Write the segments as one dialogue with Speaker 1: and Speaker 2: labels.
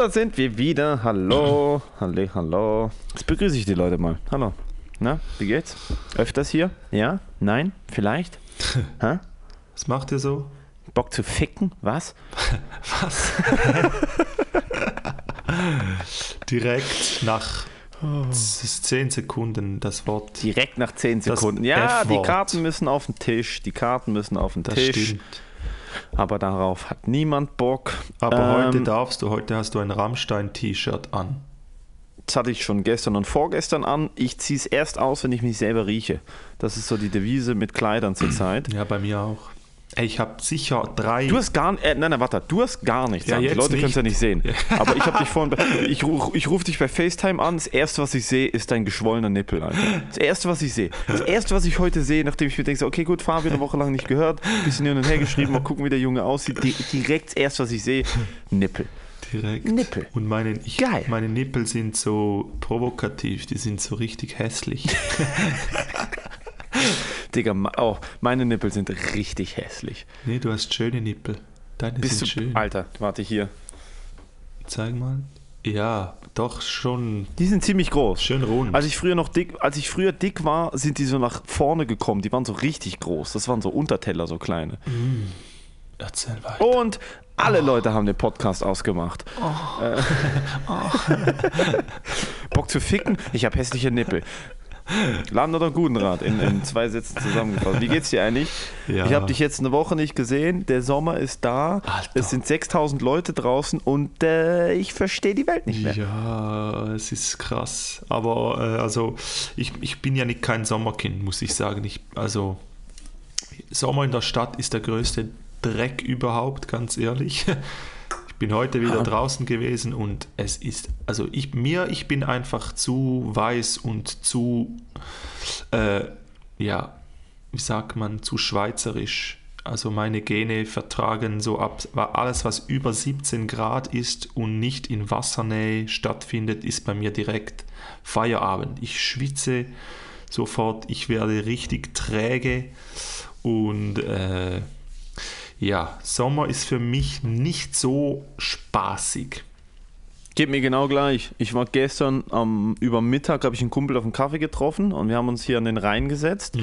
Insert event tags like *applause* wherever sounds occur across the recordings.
Speaker 1: da sind wir wieder. Hallo, hallo, hallo. Jetzt begrüße ich die Leute mal. Hallo. Na, wie geht's? Öfters hier? Ja? Nein? Vielleicht? *laughs* Hä?
Speaker 2: Was macht ihr so?
Speaker 1: Bock zu ficken? Was? *laughs*
Speaker 2: Was? *laughs* Direkt nach 10 Sekunden das Wort.
Speaker 1: Direkt nach 10
Speaker 2: Das
Speaker 1: Sekunden. Ja, die. Karten müssen auf den Tisch. Die Karten müssen auf den
Speaker 2: Das
Speaker 1: Tisch.
Speaker 2: stimmt.
Speaker 1: Aber darauf hat niemand Bock.
Speaker 2: Aber heute
Speaker 1: Ähm,
Speaker 2: darfst du, heute hast du ein Rammstein-T-Shirt an.
Speaker 1: Das hatte ich schon gestern und vorgestern an. Ich ziehe es erst aus, wenn ich mich selber rieche. Das ist so die Devise mit Kleidern zurzeit.
Speaker 2: Ja, bei mir auch. Ey, ich habe sicher drei.
Speaker 1: Du hast gar äh, nein, nein, warte, du hast gar nichts.
Speaker 2: Ja,
Speaker 1: an. die Leute können es ja nicht sehen. Aber ich habe dich vorhin, ich, ruf- ich rufe dich bei FaceTime an. Das erste, was ich sehe, ist dein geschwollener Nippel. Alter. Das erste, was ich sehe. Das erste, was ich heute sehe, nachdem ich mir denke, okay, gut, Fabian eine Woche lang nicht gehört, bisschen hin und her geschrieben, mal gucken, wie der Junge aussieht. Di direkt das erste, was ich sehe, Nippel.
Speaker 2: direkt.
Speaker 1: Nippel.
Speaker 2: Und meine, ich,
Speaker 1: Geil.
Speaker 2: meine Nippel sind so provokativ, die sind so richtig hässlich. *laughs* *laughs*
Speaker 1: Digga, oh, meine Nippel sind richtig hässlich.
Speaker 2: nee, du hast schöne Nippel. Deine
Speaker 1: Bist du,
Speaker 2: sind schön.
Speaker 1: Alter, warte hier.
Speaker 2: Zeig mal. Ja, doch schon
Speaker 1: Die sind ziemlich groß.
Speaker 2: schön rund.
Speaker 1: Als ich früher noch dick, als ich früher dick war, sind die so nach vorne gekommen. Die waren so richtig groß. Das waren so Unterteller, so kleine.
Speaker 2: Erzähl weiter.
Speaker 1: Und alle Leute haben den Podcast ausgemacht. Äh, *laughs* *laughs* Bock zu ficken? Ich habe hässliche Nippel. Laden oder guten Rat in, in zwei Sätzen zusammengefasst. Wie geht's dir eigentlich?
Speaker 2: Ja.
Speaker 1: Ich habe dich jetzt eine Woche nicht gesehen. Der Sommer ist da.
Speaker 2: Alter.
Speaker 1: Es sind 6000 Leute draußen und äh, ich verstehe die Welt nicht mehr.
Speaker 2: Ja, es ist krass. Aber äh, also ich, ich bin ja nicht kein Sommerkind, muss ich sagen. Ich, also Sommer in der Stadt ist der größte Dreck überhaupt, ganz ehrlich. Ich bin heute wieder
Speaker 1: Ah.
Speaker 2: draußen gewesen und es ist, also ich mir, ich bin einfach zu weiß und zu, äh, ja, wie sagt man, zu schweizerisch. Also meine Gene vertragen so ab, alles was über 17 Grad ist und nicht in Wassernähe stattfindet, ist bei mir direkt Feierabend. Ich schwitze sofort, ich werde richtig träge und äh, ja, Sommer ist für mich nicht so spaßig.
Speaker 1: Geht mir genau gleich. Ich war gestern am über Mittag habe ich einen Kumpel auf einen Kaffee getroffen und wir haben uns hier an den Rhein gesetzt.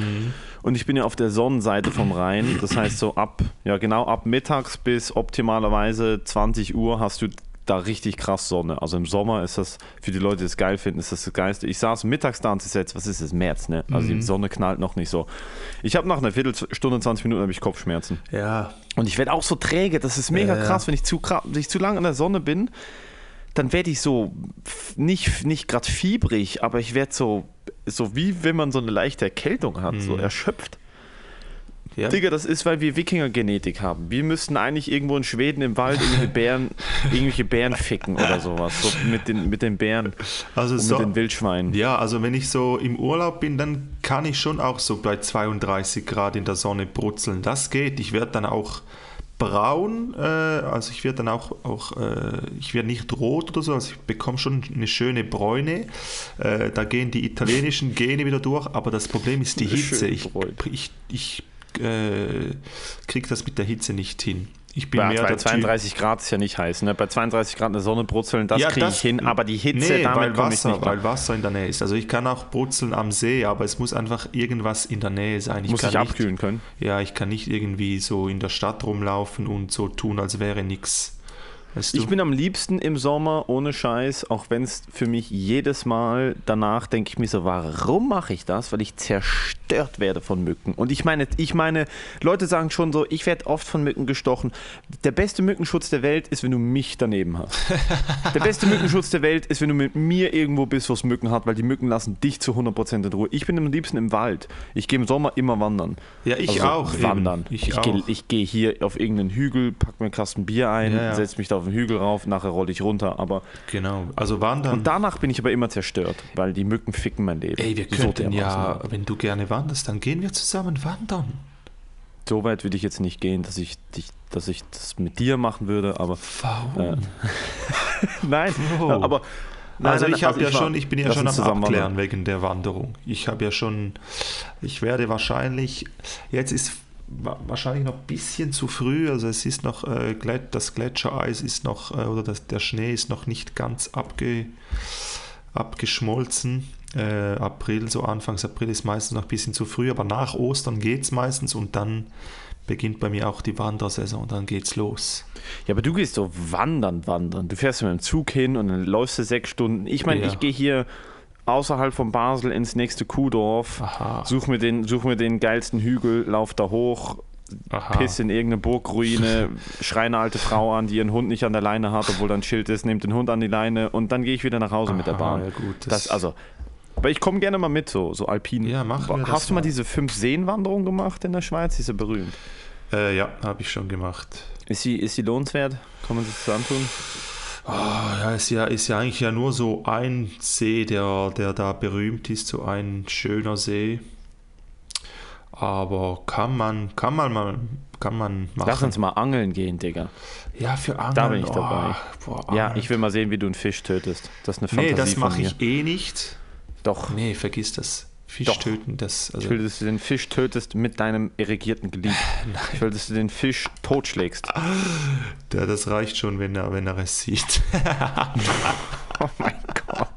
Speaker 1: Und ich bin ja auf der Sonnenseite vom Rhein. Das heißt so ab, ja genau ab mittags bis optimalerweise 20 Uhr hast du da richtig krass Sonne. Also im Sommer ist das, für die Leute, die es geil finden, ist das das Geilste. Ich saß mittags da und es ist jetzt, was ist es, März, ne? Also die Sonne knallt noch nicht so. Ich habe nach einer Viertelstunde, 20 Minuten habe ich Kopfschmerzen.
Speaker 2: Ja,
Speaker 1: Und ich werde auch so träge. Das ist mega
Speaker 2: Ja, ja.
Speaker 1: krass, wenn ich zu, wenn ich zu lange in der Sonne bin, dann werde ich so nicht, nicht gerade fiebrig, aber ich werde so, so wie wenn man so eine leichte Erkältung hat, so erschöpft.
Speaker 2: Ja.
Speaker 1: Digga, das ist, weil wir Wikinger-Genetik haben. Wir müssten eigentlich irgendwo in Schweden im Wald irgendwelche Bären, *laughs* irgendwelche Bären ficken oder sowas. So mit den, mit den Bären
Speaker 2: Also
Speaker 1: und
Speaker 2: so,
Speaker 1: mit den Wildschweinen.
Speaker 2: Ja, also wenn ich so im Urlaub bin, dann kann ich schon auch so bei 32 Grad in der Sonne brutzeln. Das geht. Ich werde dann auch braun, äh, also ich werde dann auch, auch äh, ich werde nicht rot oder so, also ich bekomme schon eine schöne Bräune. Äh, da gehen die italienischen Gene wieder durch, aber das Problem ist die Hitze. Ich, ich, ich äh, kriege das mit der Hitze nicht hin. Ich bin
Speaker 1: Bei,
Speaker 2: mehr
Speaker 1: bei
Speaker 2: der Typ-
Speaker 1: 32 Grad ist ja nicht heiß. Ne? Bei 32 Grad in der Sonne brutzeln, das
Speaker 2: Ja,
Speaker 1: kriege ich hin. Aber die Hitze,
Speaker 2: nee,
Speaker 1: damit
Speaker 2: weil
Speaker 1: ich
Speaker 2: Wasser,
Speaker 1: nicht
Speaker 2: weil Wasser in der Nähe ist. Also ich kann auch brutzeln am See, aber es muss einfach irgendwas in der Nähe sein. Ich
Speaker 1: Muss
Speaker 2: kann
Speaker 1: sich
Speaker 2: nicht,
Speaker 1: abkühlen können.
Speaker 2: Ja, ich kann nicht irgendwie so in der Stadt rumlaufen und so tun, als wäre nichts. Weißt du?
Speaker 1: Ich bin am liebsten im Sommer ohne Scheiß, auch wenn es für mich jedes Mal danach denke ich mir so, warum mache ich das? Weil ich zerstört werde von Mücken. Und ich meine, ich meine, Leute sagen schon so, ich werde oft von Mücken gestochen. Der beste Mückenschutz der Welt ist, wenn du mich daneben hast. *laughs* Der beste Mückenschutz der Welt ist, wenn du mit mir irgendwo bist, wo es Mücken hat, weil die Mücken lassen dich zu 100% in Ruhe. Ich bin am liebsten im Wald. Ich gehe im Sommer immer wandern.
Speaker 2: Ja, ich
Speaker 1: Also
Speaker 2: auch, eben.
Speaker 1: Wandern.
Speaker 2: Ich
Speaker 1: Ich,
Speaker 2: auch.
Speaker 1: gehe ich geh hier auf irgendeinen Hügel, pack mir einen Kasten Bier ein,
Speaker 2: Ja, ja.
Speaker 1: setze mich da auf den Hügel rauf, nachher rolle ich runter. Aber
Speaker 2: Genau. Also wandern.
Speaker 1: und danach bin ich aber immer zerstört, weil die Mücken ficken mein Leben.
Speaker 2: Ey, wir
Speaker 1: So
Speaker 2: könnten ja,
Speaker 1: dermaßen.
Speaker 2: wenn du gerne wanderst, dann gehen wir zusammen wandern.
Speaker 1: So weit würde ich jetzt nicht gehen, dass ich, dich, dass ich das mit dir machen würde, aber
Speaker 2: Warum? *laughs*
Speaker 1: nein,
Speaker 2: Bro.
Speaker 1: aber nein,
Speaker 2: also
Speaker 1: nein,
Speaker 2: ich habe ja
Speaker 1: war-
Speaker 2: schon, ich bin ja schon am Abklären wegen der Wanderung. Ich habe ja schon, ich werde wahrscheinlich, jetzt ist wahrscheinlich noch ein bisschen zu früh. Also es ist noch, äh, das Gletschereis ist noch, äh, oder das, der Schnee ist noch nicht ganz abge, abgeschmolzen. Äh, April, so Anfangs April ist meistens noch ein bisschen zu früh, aber nach Ostern geht es meistens und dann beginnt bei mir auch die Wandersaison und dann geht's los.
Speaker 1: Ja, aber du gehst so wandern, wandern. Du fährst mit dem Zug hin und dann läufst du sechs Stunden. Ich meine, ja. ich gehe hier außerhalb von Basel ins nächste Kuhdorf, such mir, den, such mir den geilsten Hügel, lauf da hoch, Aha. piss in irgendeine Burgruine, *laughs* schrei eine alte Frau an, die ihren Hund nicht an der Leine hat, obwohl da ein Schild ist, nehmt den Hund an die Leine und dann gehe ich wieder nach Hause Aha, mit der Bahn. Ja gut, das, das also, aber ich komme gerne mal mit, so, so alpin.
Speaker 2: Ja, mach
Speaker 1: Hast du mal diese fünf Seenwanderung gemacht in der Schweiz? Die ist ja berühmt.
Speaker 2: Äh, ja, habe ich schon gemacht.
Speaker 1: Ist sie, ist sie lohnenswert? Kann man sich das antun?
Speaker 2: Oh, ja, ist ja, ist ja eigentlich ja nur so ein See, der, der da berühmt ist, so ein schöner See. Aber kann man, kann man mal, kann man
Speaker 1: machen. Lass uns mal angeln gehen, Digga.
Speaker 2: Ja, für Angeln.
Speaker 1: Da bin ich dabei. Oh, boah, ja, ich will mal sehen, wie du einen Fisch tötest. Das ist eine Fantasie
Speaker 2: Nee, das mache ich eh nicht.
Speaker 1: Doch.
Speaker 2: Nee, vergiss das. Fisch
Speaker 1: Doch.
Speaker 2: töten, das.
Speaker 1: Also ich will, dass du den Fisch tötest mit deinem irrigierten Glied. Nein. Ich will, dass du den Fisch totschlägst. *laughs*
Speaker 2: Ja, das reicht schon, wenn er, wenn er es sieht. *laughs*
Speaker 1: oh mein Gott.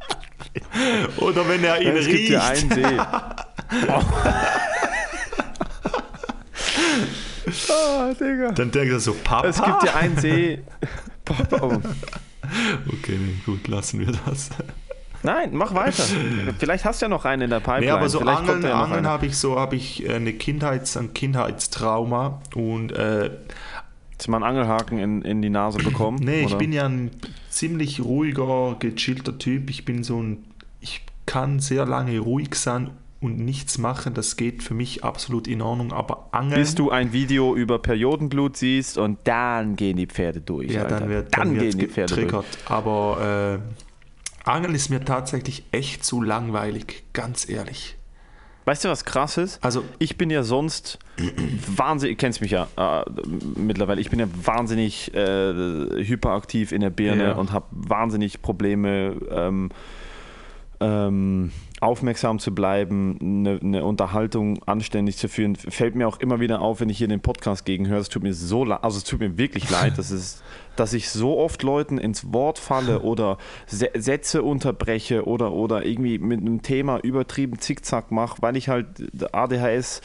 Speaker 2: Oder wenn er ihn
Speaker 1: es
Speaker 2: riecht.
Speaker 1: Gibt einen See. *laughs* oh.
Speaker 2: oh, Digga. Dann denkt er so, Papa.
Speaker 1: Es gibt ja einen See.
Speaker 2: Papa. Oh. Okay, gut, lassen wir das.
Speaker 1: Nein, mach weiter. *laughs* Vielleicht hast du ja noch einen in der Pipeline. Nee,
Speaker 2: aber so Vielleicht Angeln, ja Angeln habe ich so, habe ich äh, eine Kindheits, ein Kindheitstrauma und äh,
Speaker 1: Hast du mal einen Angelhaken in, in die Nase *clears throat* bekommen?
Speaker 2: nee, oder? ich bin ja ein ziemlich ruhiger, gechillter Typ. Ich bin so ein, ich kann sehr lange ruhig sein und nichts machen, das geht für mich absolut in Ordnung. Aber Angeln.
Speaker 1: Bis du ein Video über Periodenblut siehst und dann gehen die Pferde durch.
Speaker 2: Ja, Alter. dann wird, dann, dann gehen die Pferde getriggert. durch. Aber äh, Angeln ist mir tatsächlich echt zu langweilig, ganz ehrlich.
Speaker 1: Weißt du, was krass ist? Also, ich bin ja sonst wahnsinnig, du kennst mich ja äh, mittlerweile, ich bin ja wahnsinnig äh, hyperaktiv in der Birne ja. und habe wahnsinnig Probleme, ähm, ähm, aufmerksam zu bleiben, eine, eine, Unterhaltung anständig zu führen. Fällt mir auch immer wieder auf, wenn ich hier den Podcast gegenhöre. Es tut mir so leid, also es tut mir wirklich leid, dass, es, dass ich so oft Leuten ins Wort falle oder Sätze unterbreche oder, oder irgendwie mit einem Thema übertrieben Zickzack mache, weil ich halt ADHS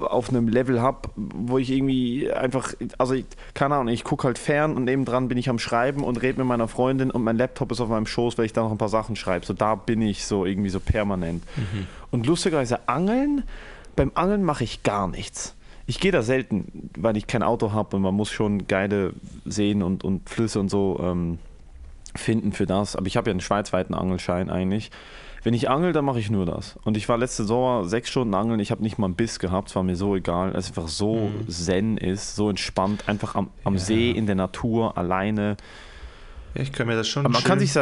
Speaker 1: auf einem Level habe, wo ich irgendwie einfach, also ich, keine Ahnung, ich gucke halt fern und nebendran bin ich am Schreiben und rede mit meiner Freundin und mein Laptop ist auf meinem Schoß, weil ich da noch ein paar Sachen schreibe. So da bin ich so irgendwie so permanent. Mhm. Und lustigerweise Angeln, beim Angeln mache ich gar nichts. Ich gehe da selten, weil ich kein Auto habe und man muss schon geile Seen und, und Flüsse und so ähm, finden für das. Aber ich habe ja einen schweizweiten Angelschein eigentlich. Wenn ich angel, dann mache ich nur das. Und ich war letzte Sommer sechs Stunden angeln, ich habe nicht mal einen Biss gehabt, es war mir so egal, es einfach so mhm. zen ist, so entspannt, einfach am, am ja. See, in der Natur, alleine.
Speaker 2: Ja, ich kann mir das schon.
Speaker 1: Aber man kann, sich,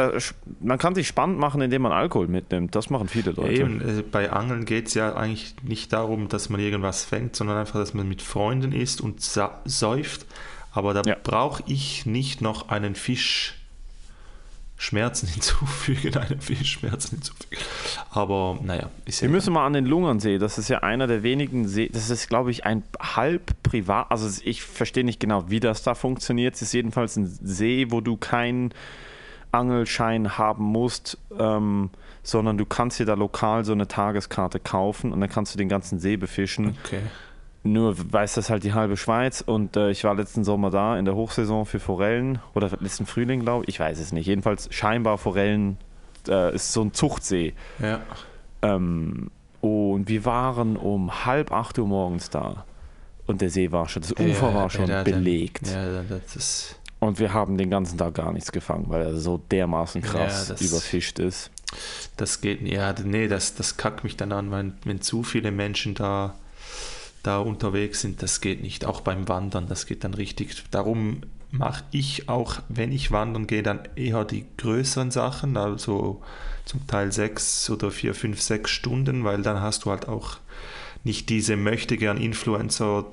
Speaker 1: man kann sich spannend machen, indem man Alkohol mitnimmt. Das machen viele Leute.
Speaker 2: Ja, eben, äh, bei Angeln geht es ja eigentlich nicht darum, dass man irgendwas fängt, sondern einfach, dass man mit Freunden ist und säuft. Aber da ja. brauche ich nicht noch einen Fisch Schmerzen *laughs* hinzufügen, einem Fisch Schmerzen hinzufügen. Aber naja,
Speaker 1: ist ja. Wir müssen mal an den Lungernsee, das ist ja einer der wenigen See, das ist glaube ich ein halb privat, also ich verstehe nicht genau, wie das da funktioniert. Es ist jedenfalls ein See, wo du keinen Angelschein haben musst, ähm, sondern du kannst dir da lokal so eine Tageskarte kaufen und dann kannst du den ganzen See befischen.
Speaker 2: Okay.
Speaker 1: Nur weiß das halt die halbe Schweiz und äh, ich war letzten Sommer da in der Hochsaison für Forellen oder letzten Frühling, glaube ich. Ich weiß es nicht. Jedenfalls scheinbar Forellen äh, ist so ein Zuchtsee.
Speaker 2: Ja.
Speaker 1: Ähm, und wir waren um halb acht Uhr morgens da und der See war schon, das Ufer ja, war schon ja, belegt.
Speaker 2: Ja, das ist
Speaker 1: und wir haben den ganzen Tag gar nichts gefangen, weil er so dermaßen krass das, überfischt ist.
Speaker 2: Das geht, ja, nee, das, das kackt mich dann an, wenn, wenn zu viele Menschen da da unterwegs sind, das geht nicht. Auch beim Wandern, das geht dann richtig. Darum mache ich auch, wenn ich wandern gehe, dann eher die größeren Sachen, also zum Teil sechs oder vier, fünf, sechs Stunden, weil dann hast du halt auch nicht diese möchte gern Influencer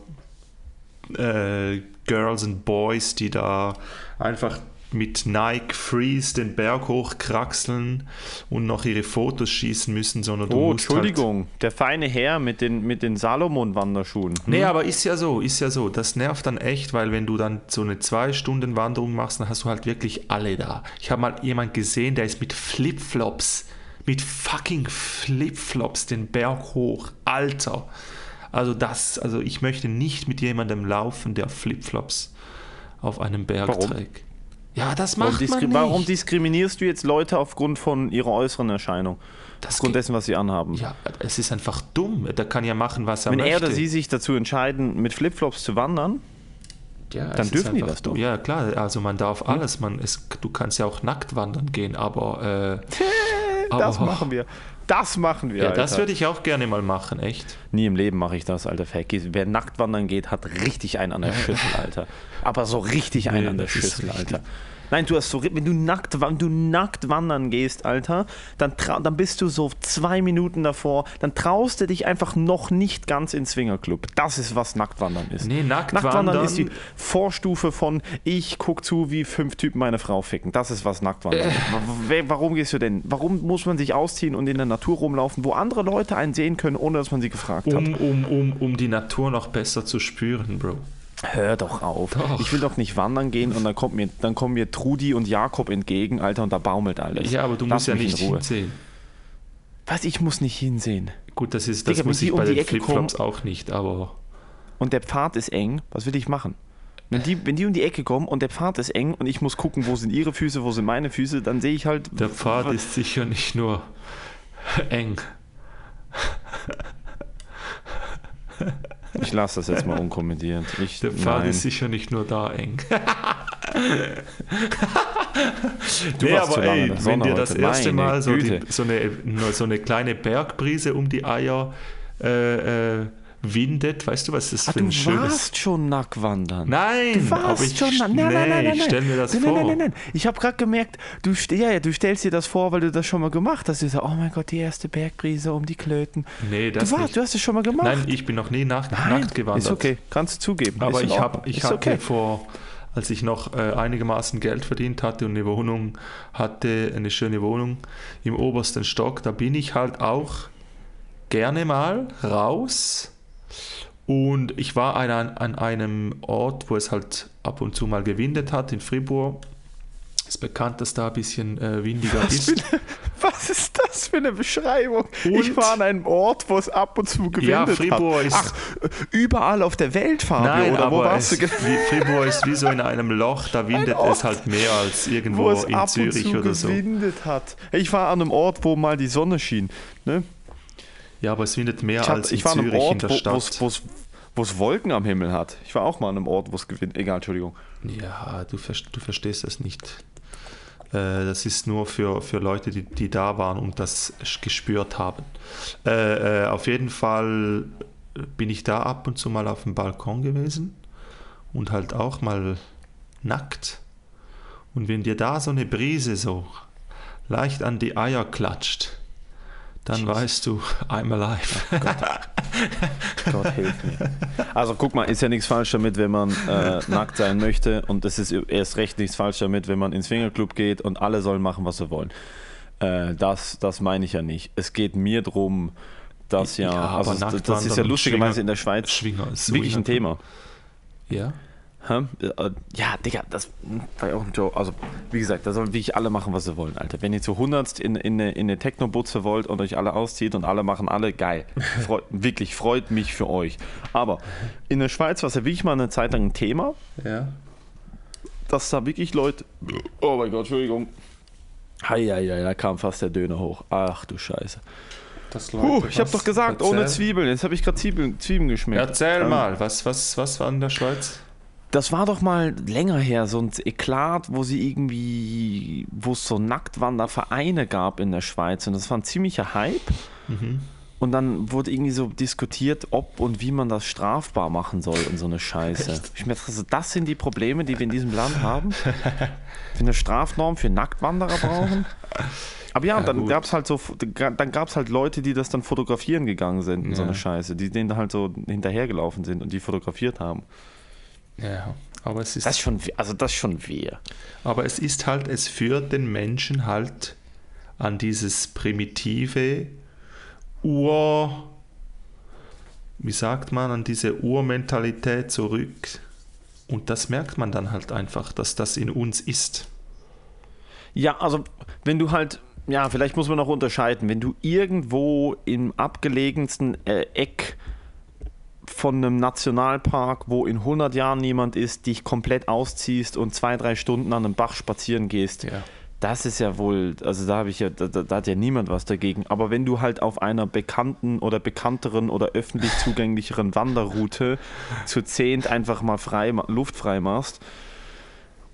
Speaker 2: äh, Girls and Boys, die da einfach mit Nike Freeze den Berg hochkraxeln und noch ihre Fotos schießen müssen, sondern du
Speaker 1: Oh,
Speaker 2: musst halt
Speaker 1: Entschuldigung, der feine Herr mit den, mit den Salomon-Wanderschuhen. Hm?
Speaker 2: Nee, aber ist ja so, ist ja so. Das nervt dann echt, weil wenn du dann so eine zwei Stunden Wanderung machst, dann hast du halt wirklich alle da. Ich habe mal jemand gesehen, der ist mit Flipflops, mit fucking Flipflops den Berg hoch. Alter. Also das, also ich möchte nicht mit jemandem laufen, der Flipflops auf einem Berg
Speaker 1: Warum?
Speaker 2: trägt. Ja, das
Speaker 1: Warum,
Speaker 2: macht man
Speaker 1: diskri
Speaker 2: nicht.
Speaker 1: warum diskriminierst du jetzt Leute aufgrund von ihrer äußeren Erscheinung?
Speaker 2: Das
Speaker 1: aufgrund dessen, was sie anhaben?
Speaker 2: ja, es ist einfach dumm. Der kann ja machen, was er
Speaker 1: Wenn
Speaker 2: möchte.
Speaker 1: er oder sie sich dazu entscheiden, mit Flipflops zu wandern,
Speaker 2: Ja,
Speaker 1: Dann
Speaker 2: ist
Speaker 1: dürfen die das doch. Hm?
Speaker 2: Ja, klar, also man darf alles. Man, es, du kannst ja auch nackt wandern gehen, aber. Äh, *laughs*
Speaker 1: das
Speaker 2: aber-
Speaker 1: machen wir. Das machen wir.
Speaker 2: Ja, das
Speaker 1: Alter.
Speaker 2: würde ich auch gerne mal machen, echt.
Speaker 1: Nie im Leben mache ich das, alter. Wer nackt wandern geht, hat richtig einen an der *laughs* Schüssel, Alter. Aber so richtig einen
Speaker 2: Nee,
Speaker 1: an der
Speaker 2: das
Speaker 1: Schüssel,
Speaker 2: richtig.
Speaker 1: Alter. Nein, du hast so, wenn du nackt, wenn du nackt wandern gehst, Alter, dann, dann bist du so zwei Minuten davor, dann traust du dich einfach noch nicht ganz ins Swingerclub. Das ist, was Nacktwandern ist.
Speaker 2: Nee,
Speaker 1: Nacktwandern
Speaker 2: Nacktwandern-
Speaker 1: ist die Vorstufe von ich guck zu, wie fünf Typen meine Frau ficken. Das ist, was Nacktwandern
Speaker 2: Äh.
Speaker 1: ist. Warum gehst du denn? Warum muss man sich ausziehen und in der Natur rumlaufen, wo andere Leute einen sehen können, ohne dass man sie gefragt hat?
Speaker 2: Um, um, um, um die Natur noch besser zu spüren, Bro.
Speaker 1: Hör doch auf.
Speaker 2: Doch.
Speaker 1: Ich will doch nicht wandern gehen und dann kommt mir, dann kommen mir Trudi und Jakob entgegen, Alter, und da baumelt alles.
Speaker 2: Ja, aber du
Speaker 1: Lass
Speaker 2: musst ja nicht
Speaker 1: Ruhe.
Speaker 2: hinsehen.
Speaker 1: Was, ich muss nicht hinsehen.
Speaker 2: Gut, das, ist, das
Speaker 1: Digga,
Speaker 2: muss ich
Speaker 1: um
Speaker 2: bei den Flipflops auch nicht, aber.
Speaker 1: Und der Pfad ist eng, was will ich machen? Wenn die, wenn die um die Ecke kommen und der Pfad ist eng und ich muss gucken, wo sind ihre Füße, wo sind meine Füße, dann sehe ich halt.
Speaker 2: Der Pfad ist sicher nicht nur eng.
Speaker 1: Ich lasse das jetzt mal unkommentiert. Ich,
Speaker 2: Der Pfad
Speaker 1: nein.
Speaker 2: ist sicher nicht nur da eng. *laughs*
Speaker 1: Du
Speaker 2: nee, aber ey, wenn dir das
Speaker 1: heute.
Speaker 2: erste
Speaker 1: Meine
Speaker 2: Mal so, die, so, eine, so eine kleine Bergbrise um die Eier äh, äh, windet, weißt du, was das
Speaker 1: Ah,
Speaker 2: für
Speaker 1: du
Speaker 2: ein schönes...
Speaker 1: warst schon nackwandern.
Speaker 2: Nein,
Speaker 1: Du warst
Speaker 2: aber ich,
Speaker 1: schon na- nein,
Speaker 2: nee,
Speaker 1: nein, nein, nein,
Speaker 2: ich
Speaker 1: nein.
Speaker 2: stell mir das
Speaker 1: nein,
Speaker 2: vor.
Speaker 1: Nein, nein, nein, nein. Ich habe gerade gemerkt, du, ja, ja, du stellst dir das vor, weil du das schon mal gemacht hast. Du sagst, oh mein Gott, die erste Bergbrise um die Klöten.
Speaker 2: Nee, das
Speaker 1: du, warst,
Speaker 2: nicht.
Speaker 1: du hast es schon mal gemacht.
Speaker 2: Nein, ich bin noch nie nach,
Speaker 1: Nein,
Speaker 2: nackt gewandert.
Speaker 1: Ist okay, kannst du zugeben.
Speaker 2: Aber ich,
Speaker 1: Ordnung.
Speaker 2: hab, ich hatte
Speaker 1: okay.
Speaker 2: vor, als ich noch äh, einigermaßen Geld verdient hatte und eine Wohnung hatte, eine schöne Wohnung im obersten Stock, da bin ich halt auch gerne mal raus. Und ich war an, an einem Ort, wo es halt ab und zu mal gewindet hat, in Fribourg. Ist bekannt, dass da ein bisschen äh, windiger ist. *laughs*
Speaker 1: Was ist das für eine Beschreibung?
Speaker 2: Und?
Speaker 1: Ich war an einem Ort, wo es ab und zu gewindet
Speaker 2: Ja, Fribourg
Speaker 1: hat.
Speaker 2: ist-
Speaker 1: Ach, überall auf der Welt, Fabio,
Speaker 2: Nein,
Speaker 1: oder wo
Speaker 2: aber
Speaker 1: warst
Speaker 2: es,
Speaker 1: du?
Speaker 2: wie, Fribourg ist wie so in einem Loch, da windet
Speaker 1: Ort,
Speaker 2: es halt mehr als irgendwo
Speaker 1: Wo
Speaker 2: in Zürich oder so.
Speaker 1: gewindet hat. Ich war an einem Ort, wo mal die Sonne schien. Ne?
Speaker 2: Ja, aber es windet mehr
Speaker 1: Ich, hab,
Speaker 2: als in
Speaker 1: ich war an einem
Speaker 2: Zürich in
Speaker 1: Ort,
Speaker 2: der
Speaker 1: wo
Speaker 2: Stadt.
Speaker 1: wo's- wo's- wo es Wolken am Himmel hat. Ich war auch mal an einem Ort, wo es gewinnt. Egal, Entschuldigung.
Speaker 2: Ja, du, du verstehst das nicht. Äh, das ist nur für, für Leute, die, die da waren und das gespürt haben. Äh, äh, auf jeden Fall bin ich da ab und zu mal auf dem Balkon gewesen und halt auch mal nackt. Und wenn dir da so eine Brise so leicht an die Eier klatscht, dann weißt du, I'm alive. *laughs*
Speaker 1: Gott hilf mir. Also guck mal, ist ja nichts falsch damit, wenn man äh, nackt sein möchte und es ist erst recht nichts falsch damit, wenn man ins Swingerclub geht und alle sollen machen, was sie wollen. Äh, das, das meine ich ja nicht. Es geht mir darum, dass ja,
Speaker 2: Ja,
Speaker 1: also das, das ist ja lustigerweise in der Schweiz
Speaker 2: Schwinger ist
Speaker 1: wirklich ein Thema.
Speaker 2: Ja?
Speaker 1: Äh, Ja, Digga, das war ja auch ein Joke. Also, wie gesagt, da sollen wirklich alle machen, was sie wollen, Alter. Wenn ihr zu hundertst in, in eine, in eine Techno-Butze wollt und euch alle auszieht und alle machen alle, geil. Freut, *laughs* wirklich, freut mich für euch. Aber in der Schweiz war es ja wirklich mal eine Zeit lang ein Thema,
Speaker 2: Ja.
Speaker 1: dass da wirklich Leute. Oh mein Gott, Entschuldigung. Heieiei, da kam fast der Döner hoch. Ach du Scheiße.
Speaker 2: Das
Speaker 1: Puh, ich habe doch gesagt, ohne Zwiebeln. Jetzt habe ich gerade Zwiebeln, Zwiebeln geschmeckt.
Speaker 2: Erzähl
Speaker 1: Ähm,
Speaker 2: mal, was, was, was war in der Schweiz?
Speaker 1: Das war doch mal länger her, so ein Eklat, wo sie irgendwie, wo es so Nacktwandervereine gab in der Schweiz und das war ein ziemlicher Hype.
Speaker 2: Mhm.
Speaker 1: Und dann wurde irgendwie so diskutiert, ob und wie man das strafbar machen soll und so eine Scheiße. Ich mir dachte, so, das sind die Probleme, die wir in diesem Land haben. Wir eine Strafnorm für Nacktwanderer brauchen. Aber ja,
Speaker 2: Ja,
Speaker 1: dann gab es halt so, dann gab es halt Leute, die das dann fotografieren gegangen sind und so
Speaker 2: Ja.
Speaker 1: eine Scheiße, die denen halt so hinterhergelaufen sind und die fotografiert haben.
Speaker 2: Ja, Aber es ist,
Speaker 1: Das ist schon, also das ist schon wehe.
Speaker 2: aber es ist halt, es führt den Menschen halt an dieses primitive Ur, wie sagt man, an diese Urmentalität zurück. Und das merkt man dann halt einfach, dass das in uns ist.
Speaker 1: Ja, also wenn du halt, ja, vielleicht muss man noch unterscheiden, wenn du irgendwo im abgelegensten äh, Eck von einem Nationalpark, wo in 100 Jahren niemand ist, dich komplett ausziehst und zwei, drei Stunden an einem Bach spazieren gehst,
Speaker 2: Ja.
Speaker 1: das ist ja wohl, also da habe ich ja, da, da hat ja niemand was dagegen. Aber wenn du halt auf einer bekannten oder bekannteren oder öffentlich zugänglicheren Wanderroute zu zehnt einfach mal frei, ma- luftfrei machst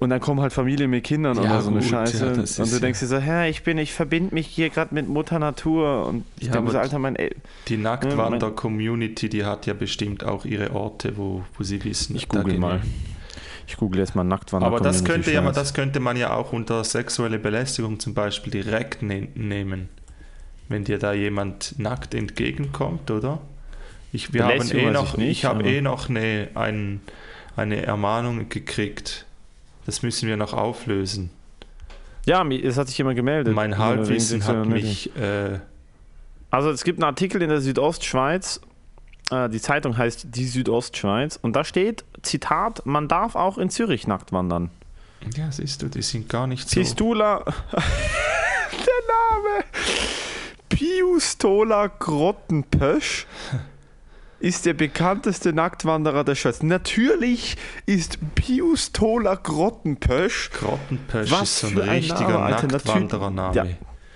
Speaker 1: und dann kommen halt Familien mit Kindern
Speaker 2: Ja,
Speaker 1: oder so eine
Speaker 2: gut,
Speaker 1: Scheiße
Speaker 2: ja,
Speaker 1: und du
Speaker 2: ja-
Speaker 1: denkst dir so, hä, ich bin, ich verbinde mich hier gerade mit Mutter Natur und ich
Speaker 2: Ja,
Speaker 1: denke so, Alter, mein El
Speaker 2: Die Nacktwander-Community, die hat ja bestimmt auch ihre Orte, wo, wo sie wissen.
Speaker 1: Ich google mal. Ich google jetzt mal Nacktwander.
Speaker 2: Aber das könnte, ja, das könnte man ja auch unter sexuelle Belästigung zum Beispiel direkt ne nehmen. Wenn dir da jemand nackt entgegenkommt, oder? Ich, wir haben eh
Speaker 1: weiß
Speaker 2: noch,
Speaker 1: ich
Speaker 2: ich habe eh noch eine, ein, eine Ermahnung gekriegt. Das müssen wir noch auflösen.
Speaker 1: Ja, es hat sich jemand gemeldet.
Speaker 2: Mein
Speaker 1: Wegen
Speaker 2: Halbwissen hat mich. Äh,
Speaker 1: Also es gibt einen Artikel in der Südostschweiz, äh, die Zeitung heißt Die Südostschweiz und da steht, Zitat, man darf auch in Zürich nackt wandern.
Speaker 2: ja, siehst du, die sind gar nicht so.
Speaker 1: Pistula, *laughs* der Name, Piustola Grottenpösch *laughs* ist der bekannteste Nacktwanderer der Schweiz. Natürlich ist Piustola Grottenpösch
Speaker 2: Grottenpösch
Speaker 1: Was
Speaker 2: ist so ein
Speaker 1: ein
Speaker 2: richtiger
Speaker 1: Name,
Speaker 2: Nacktwanderername.
Speaker 1: Ja,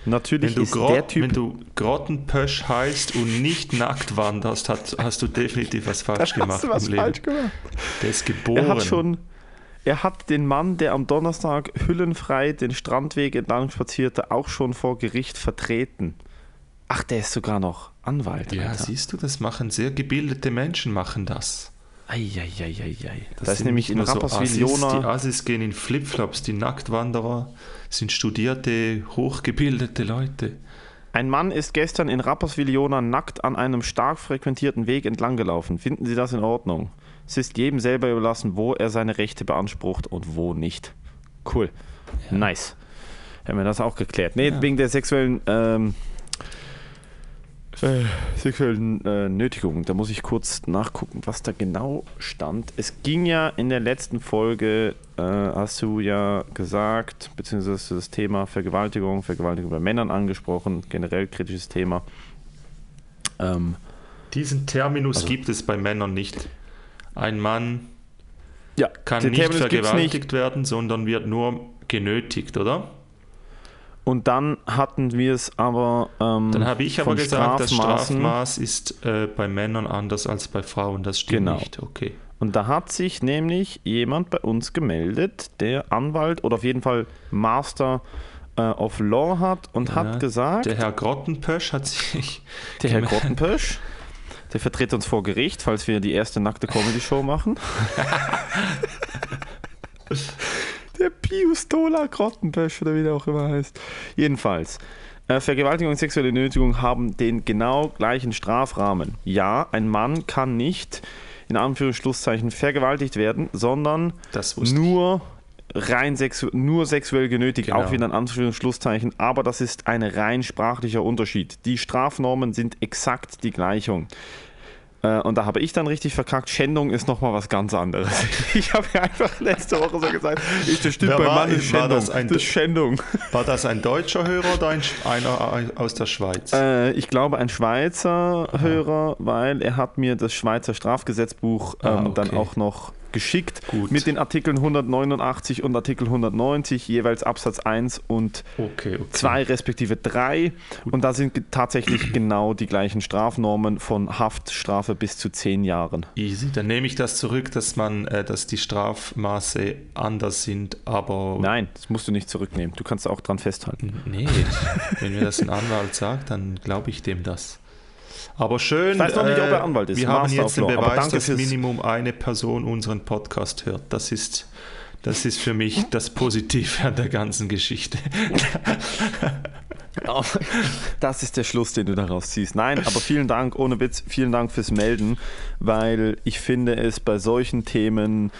Speaker 1: natürlich
Speaker 2: Wenn du,
Speaker 1: ist
Speaker 2: Grot,
Speaker 1: der Typ
Speaker 2: wenn du Grottenpösch heißt und nicht nackt wanderst, hat, hast du definitiv was falsch gemacht
Speaker 1: Hast was
Speaker 2: im Leben.
Speaker 1: gemacht?
Speaker 2: Der ist geboren.
Speaker 1: Er hat schon, er hat den Mann, der am Donnerstag hüllenfrei den Strandweg entlang spazierte, auch schon vor Gericht vertreten. Ach, der ist sogar noch Anwalt.
Speaker 2: ja,
Speaker 1: Alter.
Speaker 2: siehst du, das machen sehr gebildete Menschen machen das.
Speaker 1: Eieieiei.
Speaker 2: das
Speaker 1: Das ist nämlich in
Speaker 2: nur so Assis. Die Assis gehen in Flipflops, die Nacktwanderer sind studierte, hochgebildete Leute.
Speaker 1: Ein Mann ist gestern in Rapperswil-Jona nackt an einem stark frequentierten Weg entlang gelaufen. Finden Sie das in Ordnung? Es ist jedem selber überlassen, wo er seine Rechte beansprucht und wo nicht. Cool. Nice. Haben wir das auch geklärt. Nee,
Speaker 2: Ja.
Speaker 1: wegen der sexuellen, ähm, äh, sexuellen äh, Nötigung. Da muss ich kurz nachgucken, was da genau stand. Es ging ja in der letzten Folge, äh, hast du ja gesagt, beziehungsweise das Thema Vergewaltigung, Vergewaltigung bei Männern angesprochen, generell kritisches Thema. Ähm,
Speaker 2: Diesen Terminus
Speaker 1: Also-
Speaker 2: gibt es bei Männern nicht. Ein Mann
Speaker 1: ja,
Speaker 2: kann nicht
Speaker 1: Terminus
Speaker 2: vergewaltigt werden, sondern wird nur genötigt, oder?
Speaker 1: Und dann hatten wir es aber. Ähm,
Speaker 2: Dann habe ich aber gesagt, das. Strafmaß ist äh, bei Männern anders als bei Frauen. Das stimmt
Speaker 1: Genau.
Speaker 2: nicht. Okay.
Speaker 1: Und da hat sich nämlich jemand bei uns gemeldet, der Anwalt oder auf jeden Fall Master äh, of Law hat und
Speaker 2: Ja,
Speaker 1: hat gesagt,
Speaker 2: Der Herr Grottenpösch hat sich. *laughs*
Speaker 1: der Herr. Grottenpösch, der vertritt uns vor Gericht, falls wir die erste nackte Comedy-Show machen. *laughs* der Pius Dola Grottenpösch oder wie der auch immer heißt. Jedenfalls. Äh, Vergewaltigung und sexuelle Nötigung haben den genau gleichen Strafrahmen. Ja, ein Mann kann nicht in Anführungsschlusszeichen vergewaltigt werden, sondern nur rein sexu nur sexuell genötigt,
Speaker 2: Genau.
Speaker 1: auch wieder in Anführungsschlusszeichen, aber das ist ein rein sprachlicher Unterschied. Die Strafnormen sind exakt die Gleichung. Äh, Und da habe ich dann richtig verkackt. Schändung ist nochmal was ganz anderes. *laughs* Ich habe ja einfach letzte Woche so gesagt, ich, das stimmt
Speaker 2: Wer
Speaker 1: bei Mann ist
Speaker 2: war
Speaker 1: Schändung.
Speaker 2: das ein-
Speaker 1: das ist Schändung. *laughs*
Speaker 2: War das ein deutscher Hörer oder ein, einer aus der Schweiz?
Speaker 1: Äh, ich glaube, ein Schweizer Hörer, weil er hat mir das Schweizer Strafgesetzbuch ähm,
Speaker 2: Ah, okay.
Speaker 1: dann auch noch geschickt
Speaker 2: Gut.
Speaker 1: mit den Artikeln 189 und Artikel 190, jeweils Absatz 1 und
Speaker 2: okay, okay.
Speaker 1: 2 respektive 3. Und da sind tatsächlich *clears throat* genau die gleichen Strafnormen von Haftstrafe bis zu 10 Jahren.
Speaker 2: Easy. Dann nehme ich das zurück, dass man, äh, dass die Strafmaße anders sind, aber.
Speaker 1: Nein, das musst du nicht zurücknehmen. Du kannst auch dran festhalten.
Speaker 2: Nee, wenn mir das ein Anwalt sagt, dann glaube ich dem das. Aber schön.
Speaker 1: Ich weiß noch nicht, ob er Anwalt ist.
Speaker 2: Wir haben jetzt den Beweis, dass
Speaker 1: fürs-
Speaker 2: Minimum eine Person unseren Podcast hört. Das ist, das ist für mich das Positive an der ganzen Geschichte. *laughs*
Speaker 1: Das ist der Schluss, den du daraus ziehst. Nein, aber vielen Dank, ohne Witz, vielen Dank fürs Melden, weil ich finde es bei solchen Themen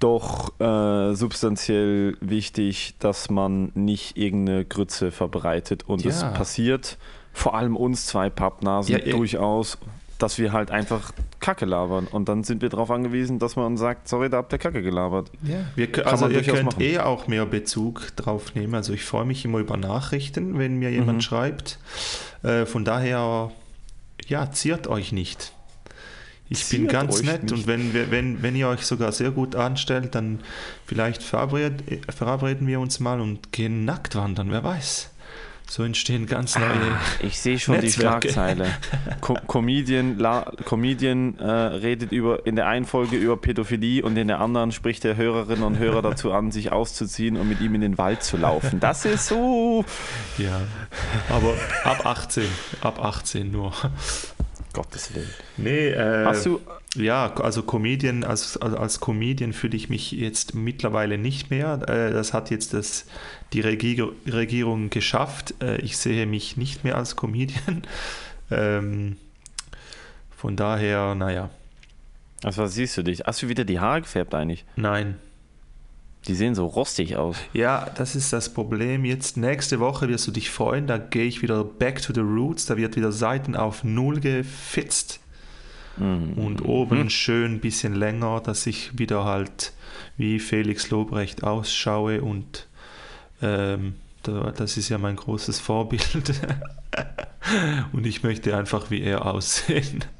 Speaker 1: doch äh, substanziell wichtig, dass man nicht irgendeine Grütze verbreitet. Und es
Speaker 2: Ja.
Speaker 1: passiert vor allem uns zwei Pappnasen
Speaker 2: Ja, eh.
Speaker 1: durchaus, dass wir halt einfach Kacke labern. Und dann sind wir darauf angewiesen, dass man uns sagt, sorry, da habt ihr Kacke gelabert.
Speaker 2: Ja, wir,
Speaker 1: Kann
Speaker 2: also ihr könnt
Speaker 1: machen.
Speaker 2: eh auch mehr Bezug drauf nehmen. Also ich freue mich immer über Nachrichten, wenn mir jemand
Speaker 1: Mhm.
Speaker 2: schreibt. Äh, von daher, ja, ziert euch nicht. Ich bin
Speaker 1: Ziert
Speaker 2: ganz
Speaker 1: euch
Speaker 2: nett
Speaker 1: nicht.
Speaker 2: und wenn, wir, wenn, wenn ihr euch sogar sehr gut anstellt, dann vielleicht verabred, verabreden wir uns mal und gehen nackt wandern, wer weiß. So entstehen ganz neue.
Speaker 1: Ich sehe schon
Speaker 2: Netzwerke.
Speaker 1: die Schlagzeile. Co *laughs* Comedian, La Comedian äh, redet über, in der einen Folge über Pädophilie und in der anderen spricht der Hörerinnen und Hörer dazu an, sich auszuziehen und mit ihm in den Wald zu laufen. Das ist so.
Speaker 2: Ja, aber ab 18, ab 18 nur.
Speaker 1: Gottes Willen.
Speaker 2: Nee, äh,
Speaker 1: Hast du.
Speaker 2: Ja, also Comedian, als, als, Comedian fühle ich mich jetzt mittlerweile nicht mehr. Äh, Das hat jetzt das, die Regier Regierung geschafft. Äh, Ich sehe mich nicht mehr als Comedian. *laughs* Ähm, Von daher, naja,
Speaker 1: Also, was siehst du dich? Hast du wieder die Haare gefärbt eigentlich?
Speaker 2: nein.
Speaker 1: Die sehen so rostig aus.
Speaker 2: Ja, das ist das Problem. Jetzt nächste Woche wirst du dich freuen. Da gehe ich wieder back to the roots. Da wird wieder Seiten auf Null gefitzt.
Speaker 1: Mhm.
Speaker 2: Und oben schön ein bisschen länger, dass ich wieder halt wie Felix Lobrecht ausschaue und ähm, da- das ist ja mein großes Vorbild. *laughs* und ich möchte einfach wie er aussehen. *laughs*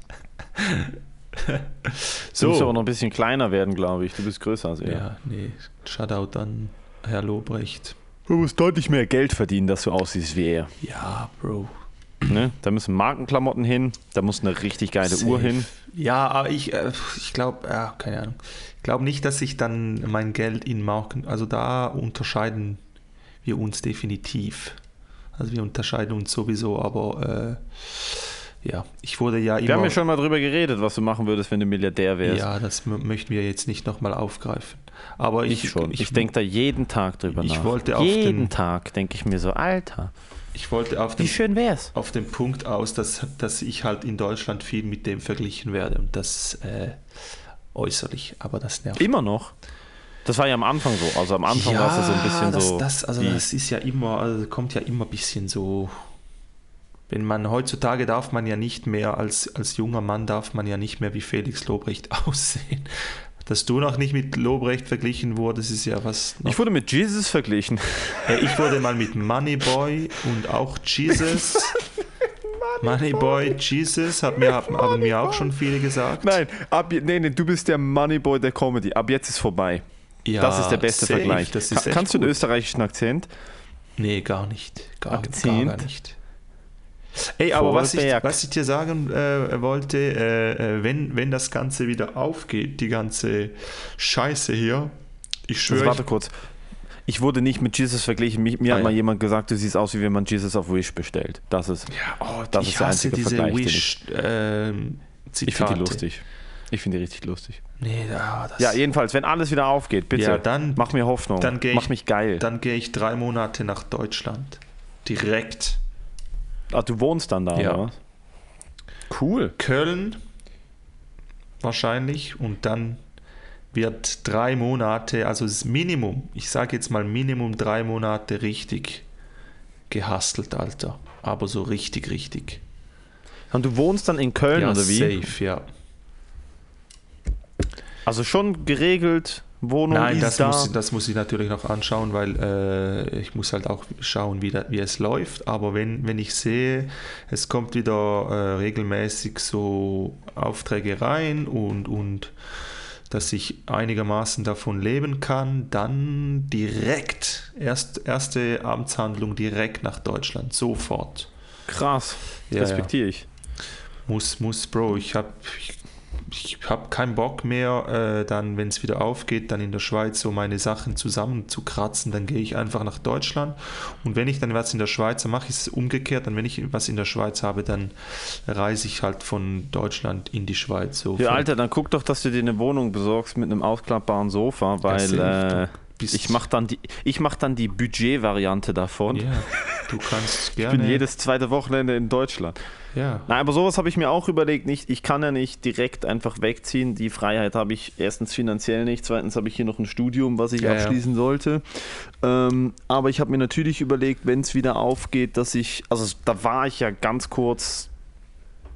Speaker 1: Du musst aber noch ein bisschen kleiner werden, glaube ich. Du bist größer als er.
Speaker 2: Ja, nee, Shoutout an Herr Lobrecht.
Speaker 1: Du musst deutlich mehr Geld verdienen, dass du aussiehst wie er.
Speaker 2: Ja, Bro.
Speaker 1: Ne? Da müssen Markenklamotten hin, da muss eine richtig geile
Speaker 2: Safe.
Speaker 1: Uhr hin.
Speaker 2: Ja, aber ich, äh, ich glaube, ja, keine Ahnung. Ich glaube nicht, dass ich dann mein Geld in Marken, also da unterscheiden wir uns definitiv. Also wir unterscheiden uns sowieso, aber äh, ja, ich wurde ja immer.
Speaker 1: Wir haben ja schon mal drüber geredet, was du machen würdest, wenn du Milliardär wärst.
Speaker 2: ja, das möchten wir jetzt nicht nochmal aufgreifen. Aber ich,
Speaker 1: Ich schon. Ich, denke da jeden Tag drüber
Speaker 2: ich
Speaker 1: nach.
Speaker 2: wollte auf
Speaker 1: jeden
Speaker 2: den-
Speaker 1: Tag denke ich mir so, Alter,
Speaker 2: ich wollte auf
Speaker 1: wie
Speaker 2: den,
Speaker 1: schön wär's.
Speaker 2: auf den Punkt aus, dass, dass ich halt in Deutschland viel mit dem verglichen werde und das äh, äußerlich, aber das nervt.
Speaker 1: Immer noch. Das war ja am Anfang so. Also am Anfang war es ja so ein bisschen
Speaker 2: das,
Speaker 1: so.
Speaker 2: Das, also
Speaker 1: wie-
Speaker 2: das ist ja immer, also kommt ja immer ein bisschen so. Wenn man heutzutage darf man ja nicht mehr, als, als junger Mann darf man ja nicht mehr wie Felix Lobrecht *laughs* aussehen. Dass du noch nicht mit Lobrecht verglichen wurdest, ist ja was.
Speaker 1: Ich wurde mit Jesus verglichen.
Speaker 2: Äh, ich wurde mal mit Moneyboy und auch Jesus. *laughs* Moneyboy, Jesus, hat mir, haben, haben mir auch schon viele gesagt.
Speaker 1: Nein, ab, nee, nee, du bist der Moneyboy der Comedy. Ab jetzt ist vorbei.
Speaker 2: Ja,
Speaker 1: das ist der beste
Speaker 2: safe,
Speaker 1: Vergleich.
Speaker 2: Das
Speaker 1: Ka- Kannst du einen österreichischen Akzent?
Speaker 2: Nee, gar nicht. Gar,
Speaker 1: Akzent.
Speaker 2: gar nicht. Ey, aber was ich, was ich dir sagen äh, wollte, äh, äh, wenn, wenn das Ganze wieder aufgeht, die ganze Scheiße hier, ich
Speaker 1: Also
Speaker 2: schwöre,
Speaker 1: warte kurz. Ich wurde nicht mit Jesus verglichen. Mir, mir
Speaker 2: Ah,
Speaker 1: hat mal
Speaker 2: ja.
Speaker 1: jemand gesagt, du siehst aus, wie wenn man Jesus auf Wish bestellt. Das ist.
Speaker 2: ja, oh,
Speaker 1: das
Speaker 2: ich
Speaker 1: ist der einzige
Speaker 2: diese
Speaker 1: Vergleich,
Speaker 2: Wish ähm,
Speaker 1: Ich finde die lustig. Ich finde die richtig lustig.
Speaker 2: Nee, ja, das,
Speaker 1: Ja, jedenfalls, wenn alles wieder aufgeht, bitte.
Speaker 2: Ja, dann-
Speaker 1: mach mir Hoffnung.
Speaker 2: dann geh ich-
Speaker 1: mach mich geil.
Speaker 2: dann gehe ich drei Monate nach Deutschland. Direkt.
Speaker 1: Ah, du wohnst dann da,
Speaker 2: Ja.
Speaker 1: oder was? Cool.
Speaker 2: Köln wahrscheinlich und dann wird drei Monate, also das Minimum, ich sage jetzt mal Minimum drei Monate richtig gehustelt, Alter. Aber so richtig, richtig.
Speaker 1: Und du wohnst dann in Köln,
Speaker 2: ja,
Speaker 1: oder wie?
Speaker 2: safe, ja.
Speaker 1: Also schon geregelt, Wohnung
Speaker 2: Nein,
Speaker 1: ist
Speaker 2: das
Speaker 1: da.
Speaker 2: muss, das muss ich natürlich noch anschauen, weil äh, ich muss halt auch schauen, wie, da, wie es läuft. Aber wenn, wenn ich sehe, es kommt wieder äh, regelmäßig so Aufträge rein und, und dass ich einigermaßen davon leben kann, dann direkt, erst, erste Amtshandlung direkt nach Deutschland, sofort.
Speaker 1: Krass.
Speaker 2: Ja,
Speaker 1: Respektiere ich.
Speaker 2: Muss, muss, Bro, ich habe ich, ich hab keinen Bock mehr, äh, dann, wenn es wieder aufgeht, dann in der Schweiz so meine Sachen zusammenzukratzen. Dann gehe ich einfach nach Deutschland. Und wenn ich dann was in der Schweiz habe, mache ich es umgekehrt. Dann, wenn ich was in der Schweiz habe, dann reise ich halt von Deutschland in die Schweiz. So
Speaker 1: Ja, Alter, dann guck doch, dass du dir eine Wohnung besorgst mit einem ausklappbaren Sofa, weil
Speaker 2: bist
Speaker 1: Ich mache dann die, ich mach dann die Budget-Variante davon.
Speaker 2: Ja, du kannst
Speaker 1: Ich
Speaker 2: gerne.
Speaker 1: bin jedes zweite Wochenende in Deutschland.
Speaker 2: ja.
Speaker 1: Nein, aber sowas habe ich mir auch überlegt. Nicht, ich kann ja nicht direkt einfach wegziehen. Die Freiheit habe ich erstens finanziell nicht, zweitens habe ich hier noch ein Studium, was ich
Speaker 2: Ja, ja.
Speaker 1: abschließen sollte. Ähm, aber ich habe mir natürlich überlegt, wenn es wieder aufgeht, dass ich, also da war ich ja ganz kurz,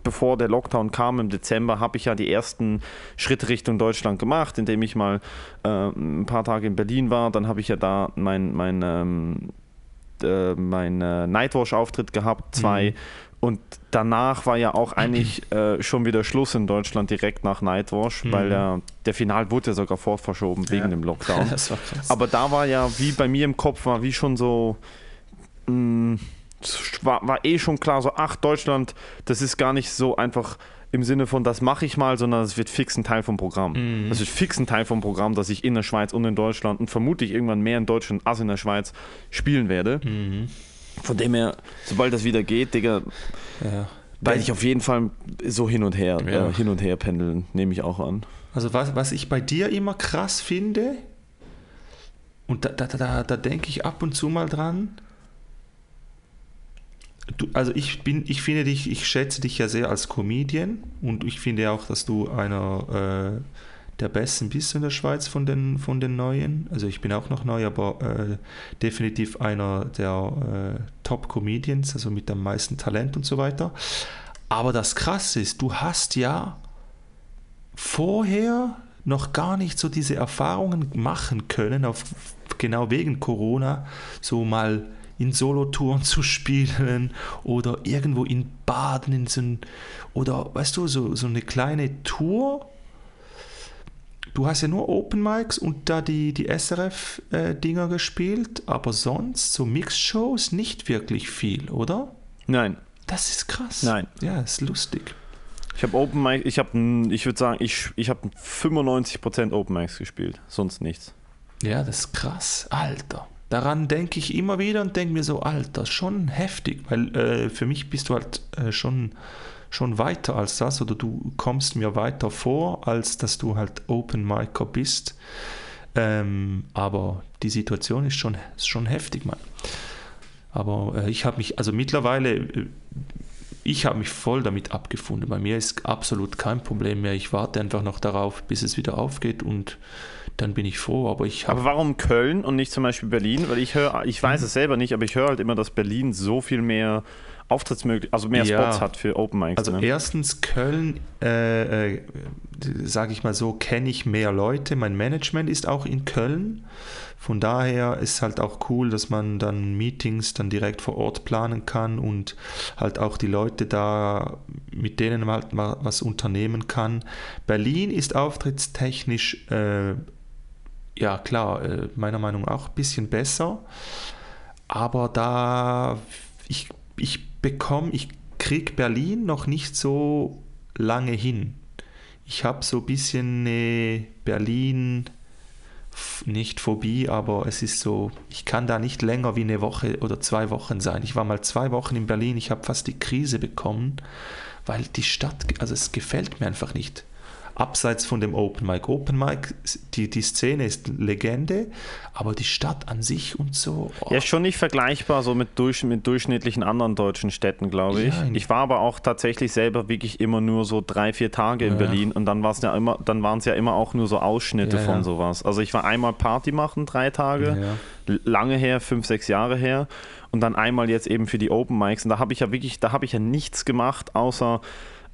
Speaker 1: bevor der Lockdown kam im Dezember, habe ich ja die ersten Schritte Richtung Deutschland gemacht, indem ich mal äh, ein paar Tage in Berlin war. Dann habe ich ja da mein, mein, ähm, äh, mein äh, Nightwash-Auftritt gehabt, zwei. Und danach war ja auch eigentlich *clears throat* äh, schon wieder Schluss in Deutschland direkt nach Nightwash, weil der, der Final wurde ja sogar fortverschoben wegen
Speaker 2: Ja.
Speaker 1: dem Lockdown. *laughs* Aber da war ja, wie bei mir im Kopf war, wie schon so, mh, es war, war eh schon klar, so, ach, Deutschland, das ist gar nicht so einfach im Sinne von, das mache ich mal, sondern es wird fix ein Teil vom Programm. Es wird fix ein Teil vom Programm, dass ich in der Schweiz und in Deutschland und vermutlich irgendwann mehr in Deutschland als in der Schweiz spielen werde. Von dem her, sobald das wieder geht, Digga,
Speaker 2: ja.
Speaker 1: werde ich auf jeden Fall so hin und her,
Speaker 2: Ja.
Speaker 1: äh, hin und her pendeln, nehme ich auch an.
Speaker 2: Also was, was ich bei dir immer krass finde, und da, da, da, da denke ich ab und zu mal dran, du, also ich bin, ich finde dich, ich schätze dich ja sehr als Comedian und ich finde auch, dass du einer äh, der Besten bist in der Schweiz von den, von den Neuen. Also ich bin auch noch neu, aber äh, definitiv einer der äh, Top-Comedians, also mit am meisten Talent und so weiter. Aber das Krasse ist, du hast ja vorher noch gar nicht so diese Erfahrungen machen können, auf, genau wegen Corona, so mal in Solotouren *laughs* zu spielen oder irgendwo in Baden in so ein, oder weißt du, so, so eine kleine Tour. Du hast ja nur Open Mics und da die, die SRF-Dinger gespielt, aber sonst so Mixed-Shows nicht wirklich viel, oder?
Speaker 1: Nein,
Speaker 2: Das ist krass.
Speaker 1: Nein.
Speaker 2: Ja, ist lustig.
Speaker 1: Ich habe Open Mic, ich habe, ich würde sagen, ich, ich habe 95% Open Mics gespielt, sonst nichts.
Speaker 2: Ja, das ist krass. Alter. Daran denke ich immer wieder und denke mir so, Alter, schon heftig, weil äh, für mich bist du halt äh, schon, schon weiter als das oder du kommst mir weiter vor, als dass du halt Open Micer bist. Ähm, aber die Situation ist schon, ist schon heftig, Mann. Aber äh, ich habe mich, also mittlerweile, äh, ich habe mich voll damit abgefunden. Bei mir ist absolut kein Problem mehr. Ich warte einfach noch darauf, bis es wieder aufgeht und dann bin ich froh. Aber ich habe
Speaker 1: Aber warum Köln und nicht zum Beispiel Berlin? Weil ich höre, ich weiß es selber nicht, aber ich höre halt immer, dass Berlin so viel mehr Auftrittsmöglichkeiten, also mehr
Speaker 2: Ja.
Speaker 1: Spots hat für Open Mics.
Speaker 2: Also
Speaker 1: ne?
Speaker 2: erstens Köln, äh, äh, sage ich mal so, kenne ich mehr Leute. Mein Management ist auch in Köln. Von daher ist halt auch cool, dass man dann Meetings dann direkt vor Ort planen kann und halt auch die Leute da, mit denen man halt mal was unternehmen kann. Berlin ist auftrittstechnisch, äh, ja klar, äh, meiner Meinung nach auch ein bisschen besser. Aber da, ich, ich bekomme, ich krieg Berlin noch nicht so lange hin. Ich habe so ein bisschen eine Berlin, nicht Phobie, aber es ist so, ich kann da nicht länger wie eine Woche oder zwei Wochen sein. Ich war mal zwei Wochen in Berlin, ich habe fast die Krise bekommen, weil die Stadt, also es gefällt mir einfach nicht. Abseits von dem Open Mic. Open Mic, die, die Szene ist Legende, aber die Stadt an sich und so. oh,
Speaker 1: Ja, ist schon nicht vergleichbar so mit, durch, mit durchschnittlichen anderen deutschen Städten, glaube ich.
Speaker 2: Ja,
Speaker 1: ich war aber auch tatsächlich selber wirklich immer nur so drei, vier Tage in
Speaker 2: Ja.
Speaker 1: Berlin und dann war es ja immer, dann waren es ja immer auch nur so Ausschnitte
Speaker 2: Ja,
Speaker 1: von sowas. Also ich war einmal Party machen, drei Tage, lange her, fünf, sechs Jahre her und dann einmal jetzt eben für die Open Mics und da habe ich ja wirklich, da habe ich ja nichts gemacht, außer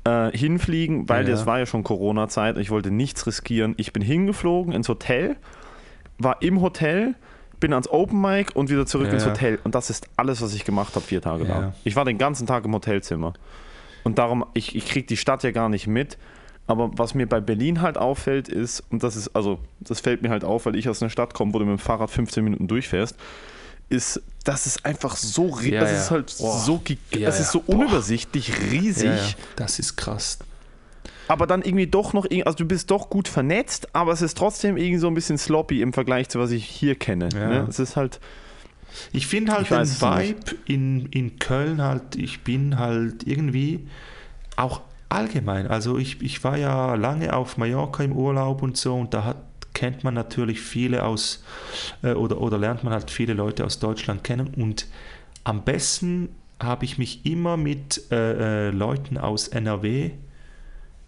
Speaker 1: äh, hinfliegen, weil
Speaker 2: Ja.
Speaker 1: das war ja schon Corona-Zeit und ich wollte nichts riskieren. Ich bin hingeflogen ins Hotel, war im Hotel, bin ans Open Mic und wieder zurück
Speaker 2: Ja,
Speaker 1: ins. Hotel. Und das ist alles, was ich gemacht habe, vier Tage lang. Ich war den ganzen Tag im Hotelzimmer. Und darum, ich, ich kriege die Stadt ja gar nicht mit. Aber was mir bei Berlin halt auffällt, ist, und das ist, also, das fällt mir halt auf, weil ich aus einer Stadt komme, wo du mit dem Fahrrad 15 Minuten durchfährst, ist, dass es einfach so,
Speaker 2: Ja,
Speaker 1: es
Speaker 2: ja.
Speaker 1: ist halt
Speaker 2: Boah.
Speaker 1: so,
Speaker 2: Ja,
Speaker 1: es ist so
Speaker 2: Boah.
Speaker 1: unübersichtlich, riesig.
Speaker 2: Ja, ja, das ist krass.
Speaker 1: aber dann irgendwie doch noch, also du bist doch gut vernetzt, aber es ist trotzdem irgendwie so ein bisschen sloppy im Vergleich zu was ich hier kenne.
Speaker 2: Ja.
Speaker 1: Ne? Es ist halt,
Speaker 2: Ich finde halt
Speaker 1: Ich
Speaker 2: den Vibe in, in Köln halt, ich bin halt irgendwie auch allgemein, also ich, ich war ja lange auf Mallorca im Urlaub und so und da hat kennt man natürlich viele aus äh, oder, oder lernt man halt viele Leute aus Deutschland kennen und am besten habe ich mich immer mit äh, äh Leuten aus NRW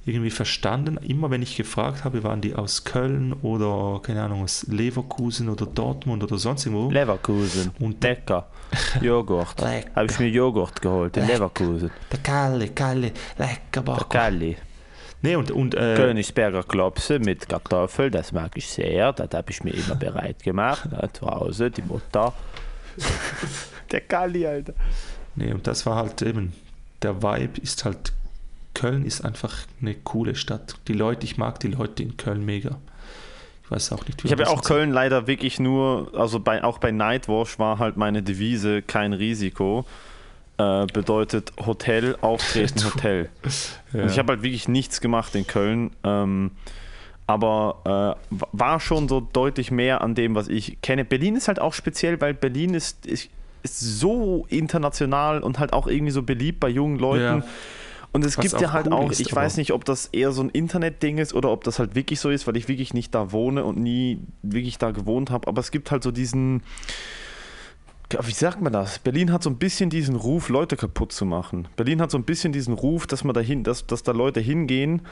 Speaker 2: irgendwie verstanden. Immer wenn ich gefragt habe, waren die aus Köln oder, keine Ahnung, aus Leverkusen oder Dortmund oder sonst irgendwo.
Speaker 1: Leverkusen. Und lecker. *laughs* Joghurt. habe ich mir Joghurt geholt in Leverkusen.
Speaker 2: Der Kalle, Kalle, lecker
Speaker 1: Der Kalle.
Speaker 2: Nee, und, und, äh,
Speaker 1: Königsberger Klopse mit Kartoffel, das mag ich sehr. Das habe ich mir immer bereit gemacht. Ja, zu Hause, die Mutter. *laughs*
Speaker 2: der Kalli, Alter. Nee, und das war halt eben, der Vibe ist halt Köln ist einfach eine coole Stadt. Die Leute, ich mag die Leute in Köln mega.
Speaker 1: Ich weiß auch nicht. Wie Ich habe ja auch Köln leider wirklich nur, also bei, auch bei Nightwash war halt meine Devise kein Risiko. Äh, bedeutet Hotel, Auftreten, *laughs* Hotel. Ja. Und ich habe halt wirklich nichts gemacht in Köln. Ähm, aber äh, war schon so deutlich mehr an dem, was ich kenne. Berlin ist halt auch speziell, weil Berlin ist, ist, ist so international und halt auch irgendwie so beliebt bei jungen Leuten. Ja und es Was gibt ja halt cool auch, ist, ich weiß nicht, ob das eher so ein Internetding ist oder ob das halt wirklich so ist, weil ich wirklich nicht da wohne und nie wirklich da gewohnt habe. Aber es gibt halt so diesen, wie sagt man das? Berlin hat so ein bisschen diesen Ruf, Leute kaputt zu machen. Berlin hat so ein bisschen diesen Ruf, dass man dahin, dass, dass da Leute hingehen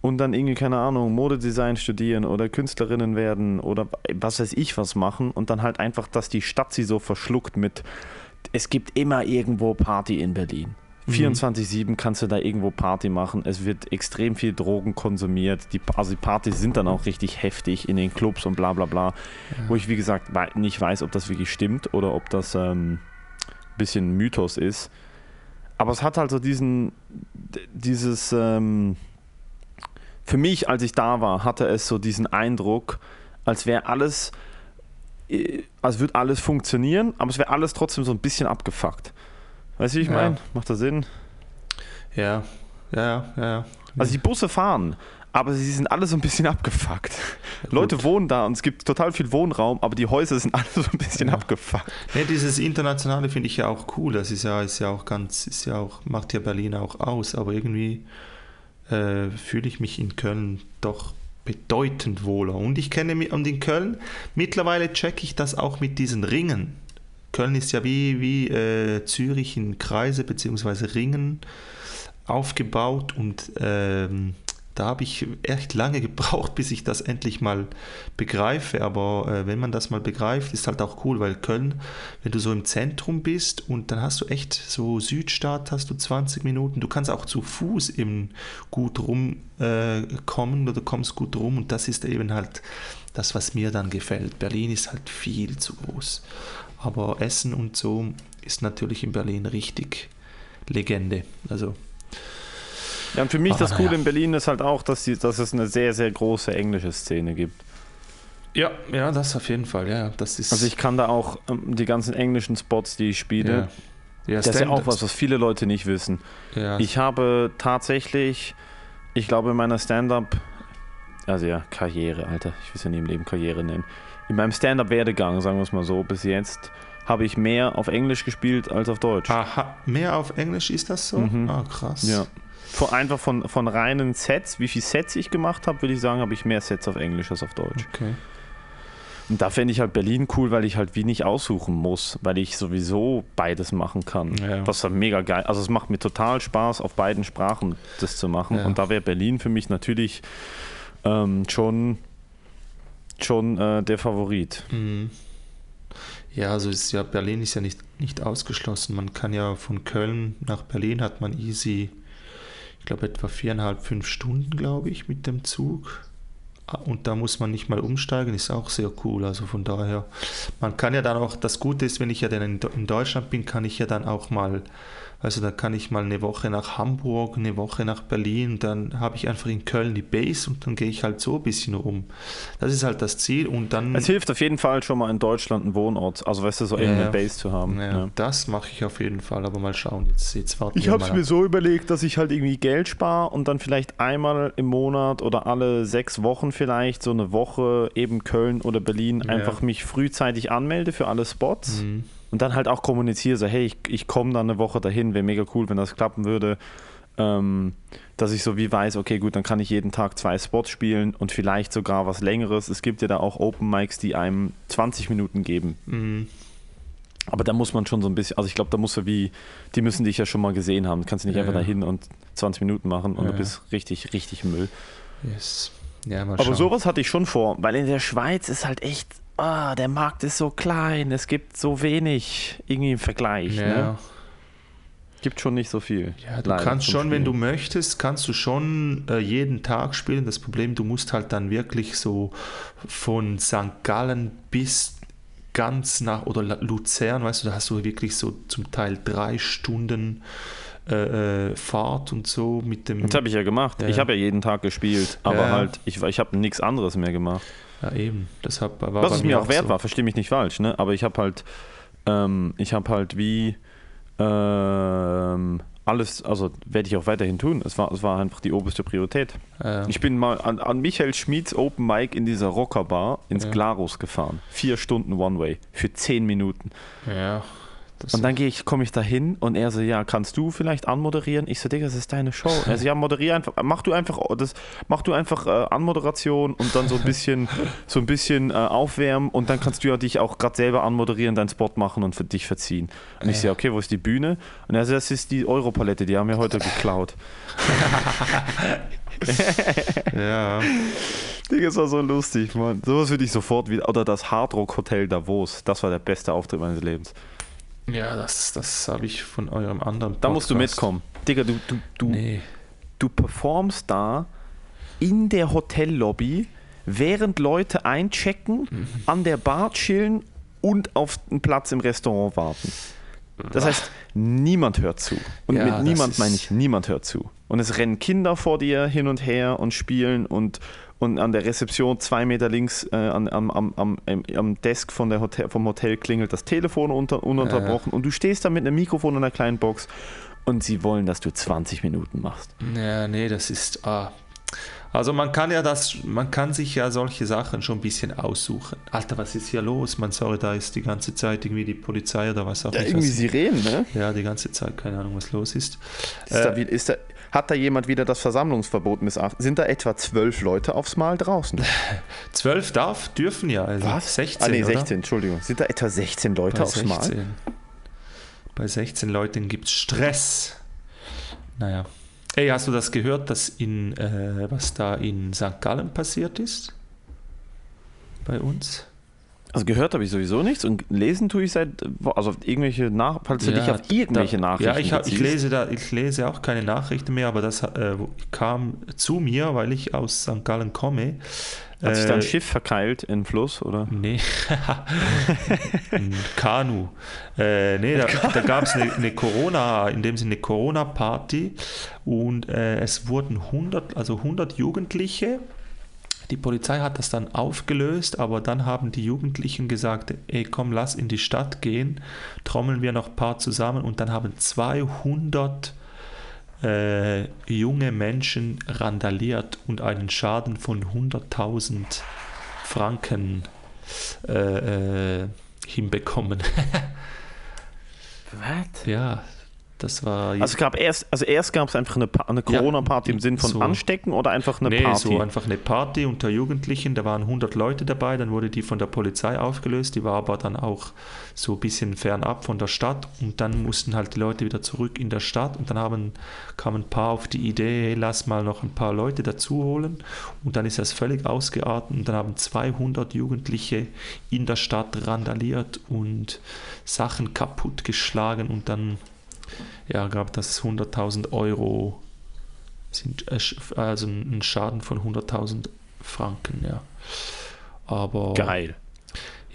Speaker 1: und dann irgendwie, keine Ahnung, Modedesign studieren oder Künstlerinnen werden oder was weiß ich was machen und dann halt einfach, dass die Stadt sie so verschluckt mit, es gibt immer irgendwo Party in Berlin. 24-7 kannst du da irgendwo Party machen. Es wird extrem viel Drogen konsumiert. Die, also die Partys sind dann auch richtig heftig in den Clubs und bla bla bla. Ja. Wo ich, wie gesagt, nicht weiß, ob das wirklich stimmt oder ob das ein ähm, bisschen Mythos ist. Aber es hat halt so diesen, dieses, ähm, für mich, als ich da war, hatte es so diesen Eindruck, als wäre alles, äh, als würde alles funktionieren, aber es wäre alles trotzdem so ein bisschen abgefuckt. Weißt du, wie ich ja. meine? Macht das Sinn?
Speaker 2: Ja, ja, ja.
Speaker 1: Also die Busse fahren, aber sie sind alle so ein bisschen abgefuckt. Ja, Leute wohnen da und es gibt total viel Wohnraum, aber die Häuser sind alle so ein bisschen ja. abgefuckt.
Speaker 2: Nee, dieses Internationale finde ich ja auch cool. Das ist ja, ist ja auch ganz, ist ja auch, macht ja Berlin auch aus, aber irgendwie äh, fühle ich mich in Köln doch bedeutend wohler. Und ich kenne mich, und in Köln, mittlerweile checke ich das auch mit diesen Ringen. Köln ist ja wie, wie äh, Zürich in Kreise bzw. Ringen aufgebaut und ähm, da habe ich echt lange *laughs* gebraucht, bis ich das endlich mal begreife. Aber äh, wenn man das mal begreift, ist halt auch cool, weil Köln, wenn du so im Zentrum bist und dann hast du echt so Südstadt, hast du 20 Minuten. Du kannst auch zu Fuß eben gut rumkommen äh, oder kommst gut rum und das ist eben halt das, was mir dann gefällt. Berlin ist halt viel zu groß. Aber Essen und so ist natürlich in Berlin richtig Legende. Also
Speaker 1: ja, und für mich das Coole ja. in Berlin ist halt auch, dass, die, dass es eine sehr, sehr große englische Szene gibt.
Speaker 2: Ja, ja, das auf jeden Fall, ja. Das ist
Speaker 1: also ich kann da auch ähm, die ganzen englischen Spots, die ich spiele, ja. Ja, das ist ja auch was, was viele Leute nicht wissen. Ja. Ich habe tatsächlich, ich glaube in meiner Stand-up, also ja, Karriere, Alter, ich will es ja nie im Leben Karriere nennen in meinem Stand-up-Werdegang, sagen wir es mal so, bis jetzt, habe ich mehr auf Englisch gespielt als auf Deutsch.
Speaker 2: Aha, mehr auf Englisch ist das so? Mhm.
Speaker 1: Ah, krass. Ja. Von, einfach von, von reinen Sets, wie viele Sets ich gemacht habe, würde ich sagen, habe ich mehr Sets auf Englisch als auf Deutsch. Okay. Und da fände ich halt Berlin cool, weil ich halt wie nicht aussuchen muss, weil ich sowieso beides machen kann. Ja. Was halt mega geil. Also es macht mir total Spaß, auf beiden Sprachen das zu machen. Ja. Und da wäre Berlin für mich natürlich ähm, schon schon äh, der Favorit. Mhm.
Speaker 2: Ja, also ist ja, Berlin ist ja nicht, nicht ausgeschlossen. Man kann ja von Köln nach Berlin hat man easy, ich glaube etwa viereinhalb, fünf Stunden, glaube ich, mit dem Zug. Und da muss man nicht mal umsteigen, ist auch sehr cool. Also von daher, man kann ja dann auch, das Gute ist, wenn ich ja dann in, in Deutschland bin, kann ich ja dann auch mal also da kann ich mal eine Woche nach Hamburg, eine Woche nach Berlin, dann habe ich einfach in Köln die Base und dann gehe ich halt so ein bisschen rum. Das ist halt das Ziel und dann...
Speaker 1: Es hilft auf jeden Fall schon mal in Deutschland einen Wohnort, also weißt du, so ja, eine Base zu haben.
Speaker 2: Ja, ja. Das mache ich auf jeden Fall, aber mal schauen, jetzt, jetzt
Speaker 1: warten Ich habe es mir so überlegt, dass ich halt irgendwie Geld spare und dann vielleicht einmal im Monat oder alle sechs Wochen vielleicht so eine Woche eben Köln oder Berlin einfach mich frühzeitig anmelde für alle Spots. Mhm und dann halt auch kommuniziere, so hey, ich, ich komme dann eine Woche dahin, wäre mega cool, wenn das klappen würde. ähm, dass ich so wie weiß, okay, gut, dann kann ich jeden Tag zwei Spots spielen und vielleicht sogar was längeres. Es gibt ja da auch Open Mics, die einem 20 Minuten geben.
Speaker 2: Mhm.
Speaker 1: Aber da muss man schon so ein bisschen, also ich glaube, da musst du wie, die müssen dich ja schon mal gesehen haben. Du kannst nicht
Speaker 2: Ja,
Speaker 1: einfach
Speaker 2: ja.
Speaker 1: dahin und 20 Minuten machen und
Speaker 2: Ja,
Speaker 1: du bist richtig, richtig Müll.
Speaker 2: Yes. Ja, mal
Speaker 1: Aber sowas hatte ich schon vor, weil in der Schweiz ist halt echt, ah, der Markt ist so klein, es gibt so wenig irgendwie im Vergleich.
Speaker 2: ja.
Speaker 1: Ne? Gibt schon nicht so viel.
Speaker 2: Ja, du kannst schon, wenn du
Speaker 1: Spielen.
Speaker 2: möchtest, kannst du schon äh, jeden Tag spielen. Das Problem, du musst halt dann wirklich so von St. Gallen bis ganz nach oder Luzern, weißt du, da hast du wirklich so zum Teil drei Stunden äh, äh, Fahrt und so mit dem.
Speaker 1: Das habe ich ja gemacht.
Speaker 2: Ja,
Speaker 1: ich
Speaker 2: ja.
Speaker 1: habe ja jeden Tag gespielt, aber
Speaker 2: Ja.
Speaker 1: halt, ich, ich habe nichts anderes mehr gemacht.
Speaker 2: ja, eben. Deshalb war
Speaker 1: Was es mir auch wert
Speaker 2: so.
Speaker 1: war, verstehe mich nicht falsch, ne? Aber ich habe halt, ähm, ich habe halt wie ähm, alles, also werde ich auch weiterhin tun. Es war, es war einfach die oberste Priorität.
Speaker 2: Äh,
Speaker 1: Ich bin mal an, an Michael Schmieds Open Mic in dieser Rockerbar ins
Speaker 2: Ja.
Speaker 1: Glarus gefahren. Vier Stunden One-Way für zehn Minuten.
Speaker 2: ja. Das
Speaker 1: Und dann gehe ich, komme ich da hin und er so, ja, kannst du vielleicht anmoderieren? Ich so, Digga, das ist deine Show. Er *laughs* so, ja, moderier einfach, mach du einfach, das, mach du einfach äh, Anmoderation und dann so ein bisschen, *laughs* so ein bisschen äh, aufwärmen und dann kannst du ja dich auch gerade selber anmoderieren, deinen Spot machen und für dich verziehen. Und ich so, okay, wo ist die Bühne? Und er so, das ist die Europalette, die haben wir heute geklaut. *laughs*
Speaker 2: ja.
Speaker 1: Digga, das war so lustig, Mann. Sowas würde ich sofort wieder, oder das Hardrock Hotel Davos, das war der beste Auftritt meines Lebens.
Speaker 2: Ja, das, das habe ich von eurem anderen
Speaker 1: Da musst du
Speaker 2: Podcast.
Speaker 1: mitkommen. Digga, du, du, du,
Speaker 2: Nee.
Speaker 1: du performst da in der Hotellobby, während Leute einchecken,
Speaker 2: Mhm.
Speaker 1: an der Bar chillen und auf einen Platz im Restaurant warten. Das heißt, niemand hört zu. Und
Speaker 2: Ja,
Speaker 1: mit niemand meine ich, niemand hört zu. Und es rennen Kinder vor dir hin und her und spielen und, und an der Rezeption zwei Meter links äh, an, am, am, am, am- am Desk von der Hotel, vom Hotel klingelt das Telefon unter, ununterbrochen und du stehst da mit einem Mikrofon und einer kleinen Box und sie wollen, dass du 20 Minuten machst.
Speaker 2: Ja, nee, das ist. Ah. Also man kann ja das, man kann sich ja solche Sachen schon ein bisschen aussuchen. Alter, was ist hier los? Man, sorry, da ist die ganze Zeit irgendwie die Polizei oder was auch
Speaker 1: Ja,
Speaker 2: nicht.
Speaker 1: irgendwie Sirenen, ne?
Speaker 2: ja, die ganze Zeit, keine Ahnung, was los ist.
Speaker 1: Ist da,
Speaker 2: Äh,
Speaker 1: wie- ist da, hat da jemand wieder das Versammlungsverbot missachtet? Sind da etwa zwölf Leute aufs Mal draußen? *laughs*
Speaker 2: 12 darf, dürfen ja. Also 16,
Speaker 1: ah, nee,
Speaker 2: oder?
Speaker 1: 16, Entschuldigung. Sind da etwa 16 Leute
Speaker 2: Bei
Speaker 1: aufs Mal?
Speaker 2: 16. Bei 16 Leuten gibt es Stress. Naja. Ey, hast du das gehört, dass in, äh, was da in St. Gallen passiert ist? Bei uns?
Speaker 1: Also gehört habe ich sowieso nichts und lesen tue ich seit, also auf irgendwelche Nach falls du dich auf irgendwelche
Speaker 2: da,
Speaker 1: Nachrichten
Speaker 2: Ja, ich, hab, ich, lese da, ich lese auch keine Nachrichten mehr, aber das äh, kam zu mir, weil ich aus St. Gallen komme.
Speaker 1: Hat sich da ein
Speaker 2: Äh,
Speaker 1: Schiff verkeilt in den Fluss, oder?
Speaker 2: Nee, *laughs* Kanu. Äh, nee, da, da gab es eine, eine Corona, in dem Sinne eine Corona-Party und äh, es wurden 100, also 100 Jugendliche. Die Polizei hat das dann aufgelöst, aber dann haben die Jugendlichen gesagt, ey komm, lass in die Stadt gehen, trommeln wir noch ein paar zusammen und dann haben 200 äh, junge Menschen randaliert und einen Schaden von 100.000 Franken äh, äh, hinbekommen. *laughs*
Speaker 1: Was?
Speaker 2: ja, das war
Speaker 1: Also, es gab erst, also erst gab es einfach eine, eine
Speaker 2: Ja,
Speaker 1: Corona-Party im Sinn von
Speaker 2: so.
Speaker 1: Anstecken oder einfach eine
Speaker 2: nee,
Speaker 1: Party?
Speaker 2: so einfach eine Party unter Jugendlichen, da waren 100 Leute dabei, dann wurde die von der Polizei aufgelöst, die war aber dann auch so ein bisschen fernab von der Stadt. Und dann mussten halt die Leute wieder zurück in der Stadt. Und dann haben, kamen ein paar auf die Idee, hey, lass mal noch ein paar Leute dazu holen. Und dann ist das völlig ausgeartet. Und dann haben 200 Jugendliche in der Stadt randaliert und Sachen kaputtgeschlagen. Und dann ja, gab das 100.000 Euro sind äh, also ein Schaden von 100.000 Franken, ja. Aber
Speaker 1: Geil.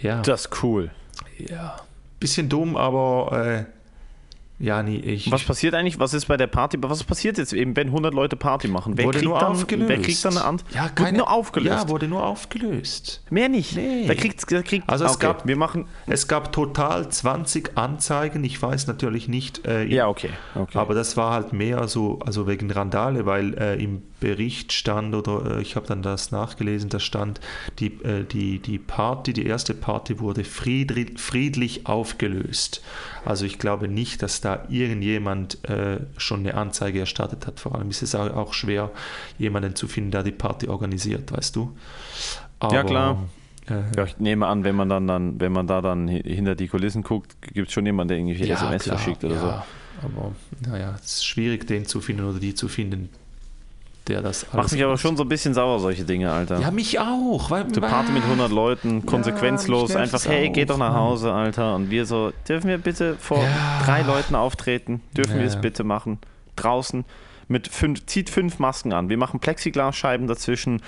Speaker 2: ja,
Speaker 1: Das ist cool.
Speaker 2: ja, bisschen dumm, aber äh, ja, nee, ich
Speaker 1: Was passiert eigentlich? Was ist bei der Party? Was passiert jetzt eben, wenn 100 Leute Party machen? Wer
Speaker 2: wurde
Speaker 1: kriegt
Speaker 2: nur
Speaker 1: dann,
Speaker 2: aufgelöst.
Speaker 1: Wer kriegt dann eine Antwort?
Speaker 2: Ja,
Speaker 1: Wurde
Speaker 2: keine,
Speaker 1: nur aufgelöst.
Speaker 2: Ja, wurde nur aufgelöst.
Speaker 1: Mehr nicht.
Speaker 2: Nee.
Speaker 1: Da kriegt, da kriegt
Speaker 2: Also es
Speaker 1: okay,
Speaker 2: gab-
Speaker 1: wir machen.
Speaker 2: Es gab total 20 Anzeigen. Ich weiß natürlich nicht, äh,
Speaker 1: Ja, okay. okay.
Speaker 2: aber das war halt mehr so, also wegen Randale, weil äh, im Bericht stand, oder äh, ich habe dann das nachgelesen, da stand, die, äh, die, die Party, die erste Party wurde friedlich, friedlich aufgelöst. Also ich glaube nicht, dass da irgendjemand äh, schon eine Anzeige erstattet hat. Vor allem ist es auch, schwer, jemanden zu finden, der die Party organisiert, weißt du.
Speaker 1: Aber, ja, klar. Ja, ich nehme an, wenn man dann, dann, wenn man da dann hinter die Kulissen guckt, gibt es schon jemanden, der irgendwie ja, SMS klar, verschickt oder ja. so.
Speaker 2: Aber naja, es ist schwierig, den zu finden oder die zu finden, der das
Speaker 1: alles Macht mich aber schon so ein bisschen sauer, solche Dinge, Alter.
Speaker 2: Ja, mich auch.
Speaker 1: Weil, du Party mit 100 Leuten, konsequenzlos, ja, einfach, hey, geh doch nach Hause, Alter. Und wir so, dürfen wir bitte vor ja. drei Leuten auftreten? Dürfen ja. wir es bitte machen? Draußen mit fünf, zieht fünf Masken an. Wir machen Plexiglasscheiben dazwischen.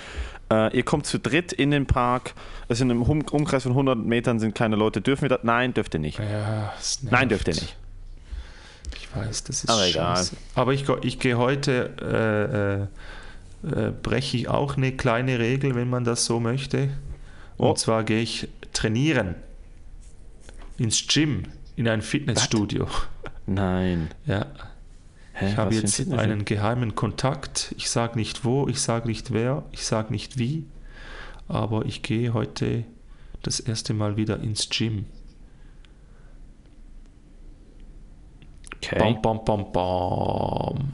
Speaker 1: Äh, ihr kommt zu dritt in den Park. Es sind im Umkreis von 100 Metern sind keine Leute. Dürfen wir das? Nein, dürft ihr nicht. Nein, dürft ihr nicht.
Speaker 2: Weiß, das ist
Speaker 1: Aber egal.
Speaker 2: Aber ich, ich gehe heute, äh, äh, äh, breche ich auch eine kleine Regel, wenn man das so möchte. Und oh. zwar gehe ich trainieren. Ins Gym, in ein Fitnessstudio.
Speaker 1: Nein.
Speaker 2: Ja. Hä, ich habe jetzt einen geheimen Kontakt. Ich sage nicht wo, ich sage nicht wer, ich sage nicht wie. Aber ich gehe heute das erste Mal wieder ins Gym.
Speaker 1: Okay. Bam, bam, bam, bam.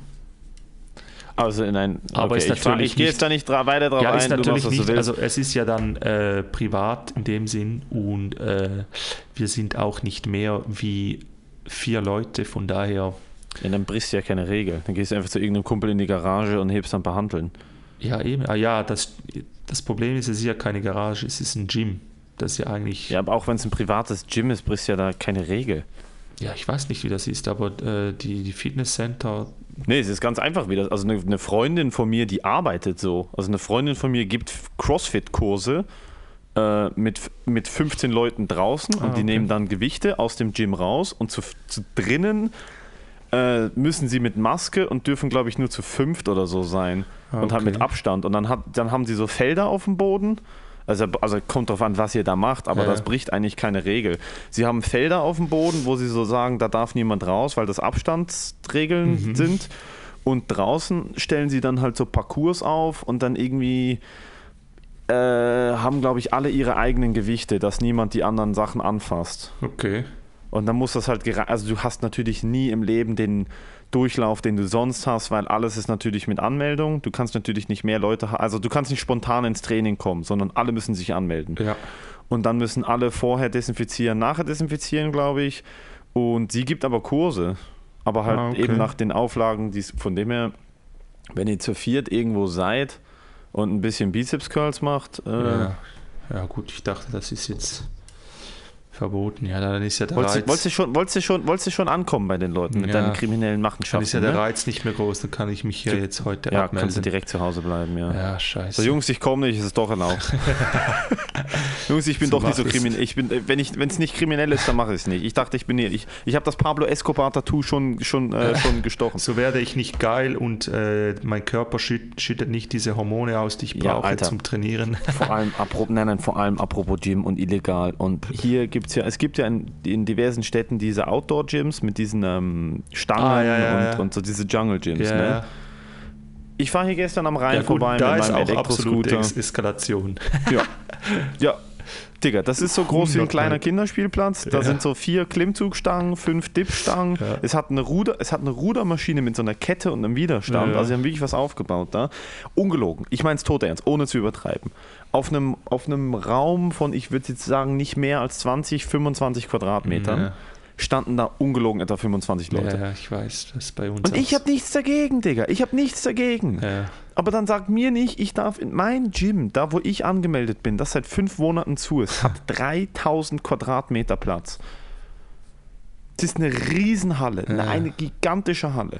Speaker 1: Also in ein.
Speaker 2: Okay, aber ist natürlich
Speaker 1: ich, ich gehe jetzt da nicht weiter drauf
Speaker 2: ja, ein. Ist natürlich machst, nicht, also es ist ja dann äh, privat in dem Sinn und äh, wir sind auch nicht mehr wie vier Leute, von daher.
Speaker 1: Ja, dann brichst du ja keine Regel. Dann gehst du einfach zu irgendeinem Kumpel in die Garage und hebst dann behandeln.
Speaker 2: Ja, eben. Ah, ja, das, das Problem ist, es ist ja keine Garage, es ist ein Gym. Das ist ja eigentlich.
Speaker 1: Ja, aber auch wenn es ein privates Gym ist, brichst du ja da keine Regel.
Speaker 2: Ja, ich weiß nicht, wie das ist, aber äh, die, die Fitnesscenter.
Speaker 1: Nee, es ist ganz einfach wieder. Also eine, eine, Freundin von mir, die arbeitet so. Also eine Freundin von mir gibt CrossFit-Kurse äh, mit, mit 15 Leuten draußen ah, und die okay. nehmen dann Gewichte aus dem Gym raus und zu, zu drinnen äh, müssen sie mit Maske und dürfen, glaube ich, nur zu fünft oder so sein. Ah, okay. Und halt mit Abstand. Und dann, hat, dann haben sie so Felder auf dem Boden also, also kommt drauf an, was ihr da macht, aber ja. das bricht eigentlich keine Regel. Sie haben Felder auf dem Boden, wo sie so sagen, da darf niemand raus, weil das Abstandsregeln mhm. sind. Und draußen stellen sie dann halt so Parcours auf und dann irgendwie äh, haben, glaube ich, alle ihre eigenen Gewichte, dass niemand die anderen Sachen anfasst.
Speaker 2: Okay.
Speaker 1: Und dann muss das halt, also du hast natürlich nie im Leben den Durchlauf, den du sonst hast, weil alles ist natürlich mit Anmeldung. Du kannst natürlich nicht mehr Leute, also du kannst nicht spontan ins Training kommen, sondern alle müssen sich anmelden.
Speaker 2: Ja.
Speaker 1: Und dann müssen alle vorher desinfizieren, nachher desinfizieren, glaube ich. Und sie gibt aber Kurse, aber halt ah, okay. eben nach den Auflagen, die von dem her, wenn ihr zu viert irgendwo seid und ein bisschen Bizeps Curls macht.
Speaker 2: Äh, ja. ja, gut, ich dachte, das ist jetzt Verboten, ja, dann ist ja der
Speaker 1: wolltest Reiz. Du, wolltest, du schon, wolltest, du schon, wolltest du schon ankommen bei den Leuten mit ja. deinen kriminellen Machenschaften?
Speaker 2: Dann ist ja der ne? Reiz nicht mehr groß, dann kann ich mich ja jetzt heute
Speaker 1: ja, abmelden. Ja, kannst du direkt zu Hause bleiben, ja.
Speaker 2: Ja, scheiße.
Speaker 1: So, Jungs, ich komme nicht, ist es doch erlaubt. *laughs* Jungs, ich bin so doch nicht so kriminell. Ich bin, wenn es nicht kriminell ist, dann mache ich es nicht. Ich dachte, ich bin hier. Ich, ich habe das Pablo Escobar-Tattoo schon, schon, äh, schon gestochen.
Speaker 2: So werde ich nicht geil und äh, mein Körper schütt, schüttet nicht diese Hormone aus, die ich brauche zum Trainieren.
Speaker 1: Vor allem, *laughs* nein, nein, vor allem apropos Gym und illegal. Und hier gibt es ja, es gibt ja ein in diversen Städten diese Outdoor-Gyms mit diesen ähm, Stangen ah, ja, ja, und, und, so diese Jungle-Gyms. Ja, ne? Ich fahre hier gestern am Rhein gut, vorbei
Speaker 2: mit meinem Elektroscooter. Eskalation.
Speaker 1: Ja. *laughs* ja, Digga, das ist so groß wie ein kleiner Kinderspielplatz. Da ja. sind so vier Klimmzugstangen, fünf Dipstangen. Ja. Es, hat eine Ruder, es hat eine Rudermaschine mit so einer Kette und einem Widerstand. Ja. Also sie haben wirklich was aufgebaut da. Ungelogen. Ich meine es tot ernst, ohne zu übertreiben. Auf einem, auf einem Raum von, ich würde jetzt sagen, nicht mehr als 20, 25 Quadratmetern standen da ungelogen etwa 25 Leute.
Speaker 2: Ja, ich weiß, das ist bei uns.
Speaker 1: Und ich habe nichts dagegen, Digga. Ich habe nichts dagegen. Ja. Aber dann sag mir nicht, ich darf in mein Gym, da wo ich angemeldet bin, das seit fünf Monaten zu ist, hat *laughs* 3000 Quadratmeter Platz. Es ist eine Riesenhalle, ja. eine gigantische Halle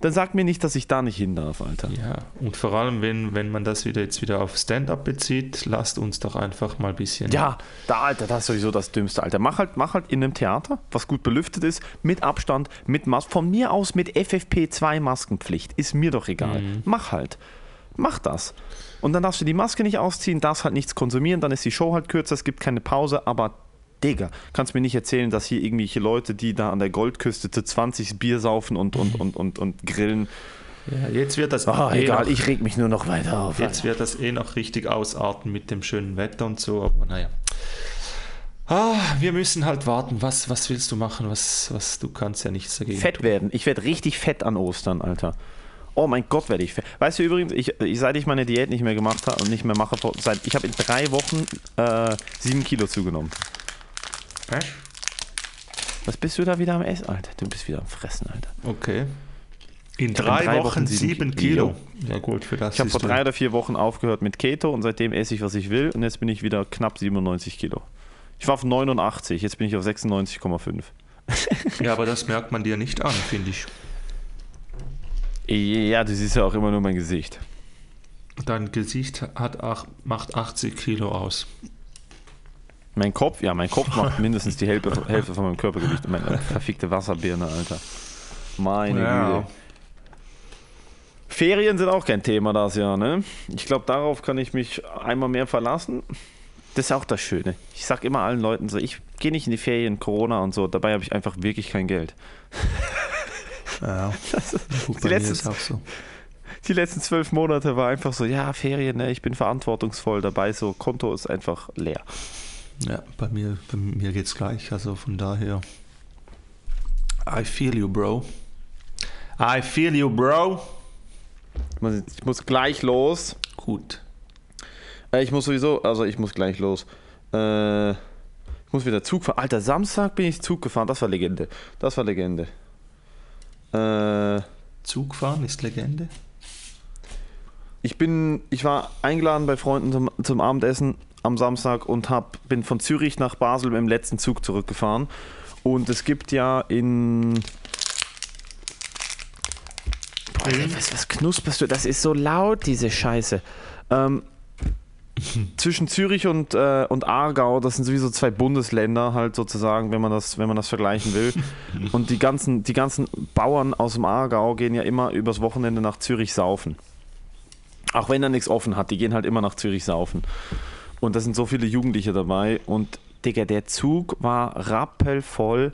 Speaker 1: dann sag mir nicht, dass ich da nicht hin darf, Alter.
Speaker 2: Ja, und vor allem, wenn, wenn man das wieder jetzt wieder auf Stand-up bezieht, lasst uns doch einfach mal ein bisschen.
Speaker 1: Ja, da, Alter, das ist sowieso das Dümmste, Alter. Mach halt, mach halt in einem Theater, was gut belüftet ist, mit Abstand, mit Masken. Von mir aus mit FFP2 Maskenpflicht. Ist mir doch egal. Mhm. Mach halt. Mach das. Und dann darfst du die Maske nicht ausziehen, darfst halt nichts konsumieren, dann ist die Show halt kürzer, es gibt keine Pause, aber Digga, kannst mir nicht erzählen, dass hier irgendwelche Leute, die da an der Goldküste zu 20 Bier saufen und, und, und, und, und grillen,
Speaker 2: Ja, jetzt wird das
Speaker 1: Oh,
Speaker 2: eh
Speaker 1: egal,
Speaker 2: noch,
Speaker 1: ich reg mich nur noch weiter auf.
Speaker 2: jetzt wird das eh noch richtig ausarten mit dem schönen Wetter und so, aber naja. Ah, wir müssen halt warten. Was, was willst du machen? Was, was, du kannst ja nichts dagegen.
Speaker 1: fett werden. Ich werde richtig fett an Ostern, Alter. Oh mein Gott, werde ich fett. Weißt du übrigens, ich, seit ich meine Diät nicht mehr gemacht habe und nicht mehr mache, seit, ich habe in drei Wochen äh, sieben Kilo zugenommen.
Speaker 2: Hä?
Speaker 1: Was bist du da wieder am Essen, Alter? Du bist wieder am Fressen, Alter.
Speaker 2: Okay. In
Speaker 1: hab in
Speaker 2: drei,
Speaker 1: drei
Speaker 2: Wochen,
Speaker 1: Wochen sieben Kilo.
Speaker 2: Kilo. Ja gut, für das
Speaker 1: Ich habe vor
Speaker 2: du-
Speaker 1: drei oder vier Wochen aufgehört mit Keto und seitdem esse ich, was ich will. Und jetzt bin ich wieder knapp 97 Kilo. Ich war auf 89, jetzt bin ich auf 96,5.
Speaker 2: Ja, aber das merkt man dir nicht an, finde ich.
Speaker 1: Ja, du siehst ja auch immer nur mein Gesicht.
Speaker 2: Dein Gesicht hat ach, macht 80 Kilo aus.
Speaker 1: Mein Kopf, ja, mein Kopf macht mindestens die Hälfte, Hälfte von meinem Körpergewicht. Meine verfickte Wasserbirne, Alter. Meine
Speaker 2: Ja.
Speaker 1: Güte. Ferien sind auch kein Thema das Jahr, ne? Ich glaube, darauf kann ich mich einmal mehr verlassen. Das ist auch das Schöne. Ich sag immer allen Leuten so, ich gehe nicht in die Ferien, Corona und so. Dabei habe ich einfach wirklich kein Geld.
Speaker 2: Ja, *laughs*
Speaker 1: die letzten-
Speaker 2: ist auch so.
Speaker 1: Die letzten zwölf Monate war einfach so, ja, Ferien, ne? Ich bin verantwortungsvoll dabei. So, Konto ist einfach leer.
Speaker 2: Ja, bei mir, bei mir geht's gleich. Also von daher. I feel you, bro. I feel you, bro.
Speaker 1: Ich muss, ich muss gleich los.
Speaker 2: Gut.
Speaker 1: Äh, Ich muss sowieso, also ich muss gleich los. Äh, ich muss wieder Zug fahren. Alter, Samstag bin ich Zug gefahren. Das war Legende. Das war Legende. Äh,
Speaker 2: Zugfahren ist Legende.
Speaker 1: Ich bin, ich war eingeladen bei Freunden zum, zum Abendessen am Samstag und hab, bin von Zürich nach Basel mit dem letzten Zug zurückgefahren. Und es gibt ja in. Boah, was, was knusperst du? Das ist so laut, diese Scheiße. Ähm, zwischen Zürich und, äh, und Aargau, das sind sowieso zwei Bundesländer, halt sozusagen, wenn man das, wenn man das vergleichen will. *laughs* Und die ganzen, die ganzen Bauern aus dem Aargau gehen ja immer übers Wochenende nach Zürich saufen. Auch wenn er nichts offen hat, die gehen halt immer nach Zürich saufen. Und da sind so viele Jugendliche dabei. Und Digga, der Zug war rappelvoll.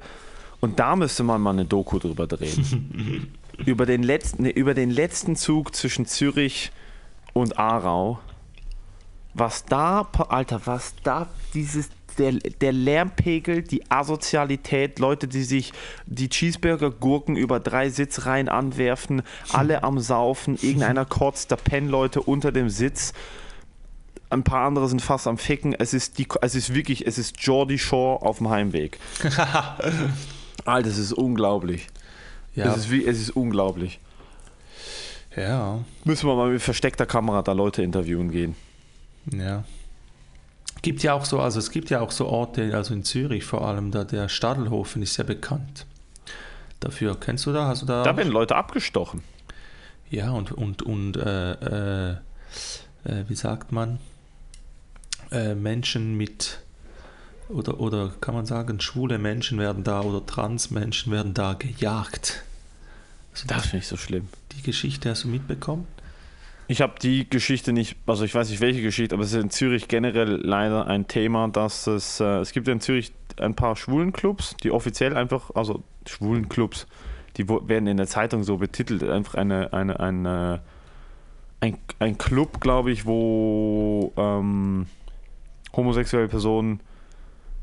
Speaker 1: Und da müsste man mal eine Doku drüber drehen. *laughs* über, den letzten, nee, über den letzten Zug zwischen Zürich und Aarau. Was da, Alter, was da dieses, der, der Lärmpegel, die Asozialität, Leute, die sich die Cheeseburger-Gurken über drei Sitzreihen anwerfen, alle am Saufen, irgendeiner kotzt, da pennen Leute unter dem Sitz. Ein paar andere sind fast am Ficken. Es ist, die, es ist wirklich, es ist Geordie Shore auf dem Heimweg. *laughs* Alter, es ist unglaublich.
Speaker 2: Ja,
Speaker 1: Es, ist wie, es ist unglaublich.
Speaker 2: ja,
Speaker 1: Müssen wir mal mit versteckter Kamera da Leute interviewen gehen.
Speaker 2: ja. Gibt ja auch so, also es gibt ja auch so Orte, also in Zürich vor allem, da der Stadelhofen ist ja bekannt. Dafür kennst du da? Hast du da?
Speaker 1: Da werden Leute abgestochen.
Speaker 2: Ja, und, und, und äh, äh, äh, wie sagt man, äh, Menschen mit, oder, oder kann man sagen, schwule Menschen werden da oder Transmenschen werden da gejagt. Also
Speaker 1: Das finde ich so schlimm.
Speaker 2: die Geschichte hast du mitbekommen?
Speaker 1: Ich habe die Geschichte nicht, also ich weiß nicht welche Geschichte, aber es ist in Zürich generell leider ein Thema, dass es, äh, es gibt in Zürich ein paar Schwulenclubs, die offiziell einfach, also Schwulenclubs, die werden in der Zeitung so betitelt, einfach eine, eine, eine ein, ein Club, glaube ich, wo ähm, homosexuelle Personen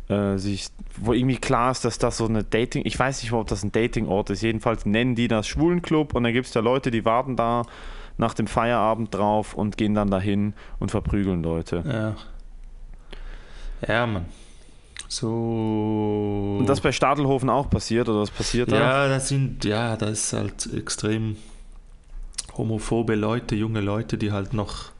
Speaker 1: äh, sich, wo irgendwie klar ist, dass das so eine Dating, ich weiß nicht, ob das ein Datingort ist, jedenfalls nennen die das Schwulenclub und dann gibt es da Leute, die warten da nach dem Feierabend drauf und gehen dann dahin und verprügeln Leute.
Speaker 2: Ja. Ja, Mann. So.
Speaker 1: Und das bei Stadelhofen auch passiert oder was passiert da?
Speaker 2: ja, das sind, ja, das ist halt extrem homophobe Leute, junge Leute, die halt noch.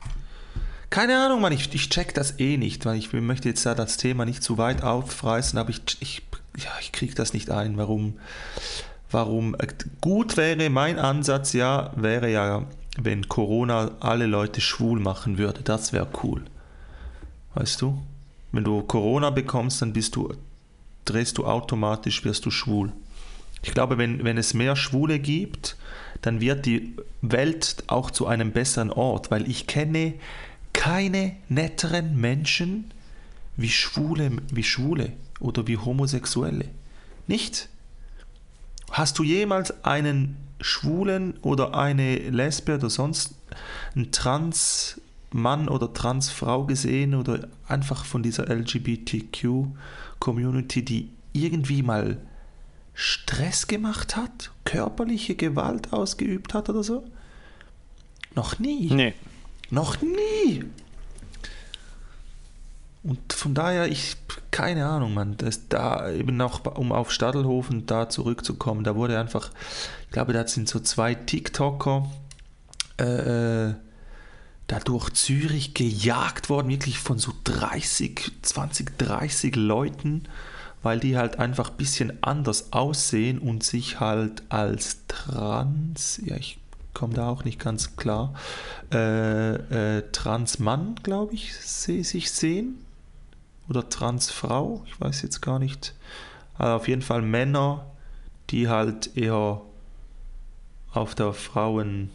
Speaker 2: Keine Ahnung, Mann, ich, ich check das eh nicht, weil ich möchte jetzt da das Thema nicht zu weit aufreißen, aber ich, ich, ja, ich krieg das nicht ein, warum, warum. äh, Gut wäre mein Ansatz ja, wäre ja, wenn Corona alle Leute schwul machen würde, das wäre cool. Weißt du? Wenn du Corona bekommst, dann bist du, drehst du automatisch, wirst du schwul. Ich glaube, wenn, wenn es mehr Schwule gibt, dann wird die Welt auch zu einem besseren Ort, weil ich kenne keine netteren Menschen wie Schwule, wie Schwule oder wie Homosexuelle. Nicht? Hast du jemals einen Schwulen oder eine Lesbe oder sonst einen Trans-Mann oder Trans-Frau gesehen oder einfach von dieser LGBTQ-Community, die irgendwie mal Stress gemacht hat, körperliche Gewalt ausgeübt hat oder so? Noch nie.
Speaker 1: Nee.
Speaker 2: Noch nie. Und von daher, ich, keine Ahnung, man, das da eben auch, um auf Stadelhofen da zurückzukommen, da wurde einfach, ich glaube, da sind so zwei TikToker äh, da durch Zürich gejagt worden, wirklich von so 30, 20, 30 Leuten, weil die halt einfach ein bisschen anders aussehen und sich halt als trans, ja, ich komme da auch nicht ganz klar, äh, äh, Transmann, glaube ich, se sich sehen oder Transfrau, ich weiß jetzt gar nicht. Aber auf jeden Fall Männer, die halt eher auf der Frauenseite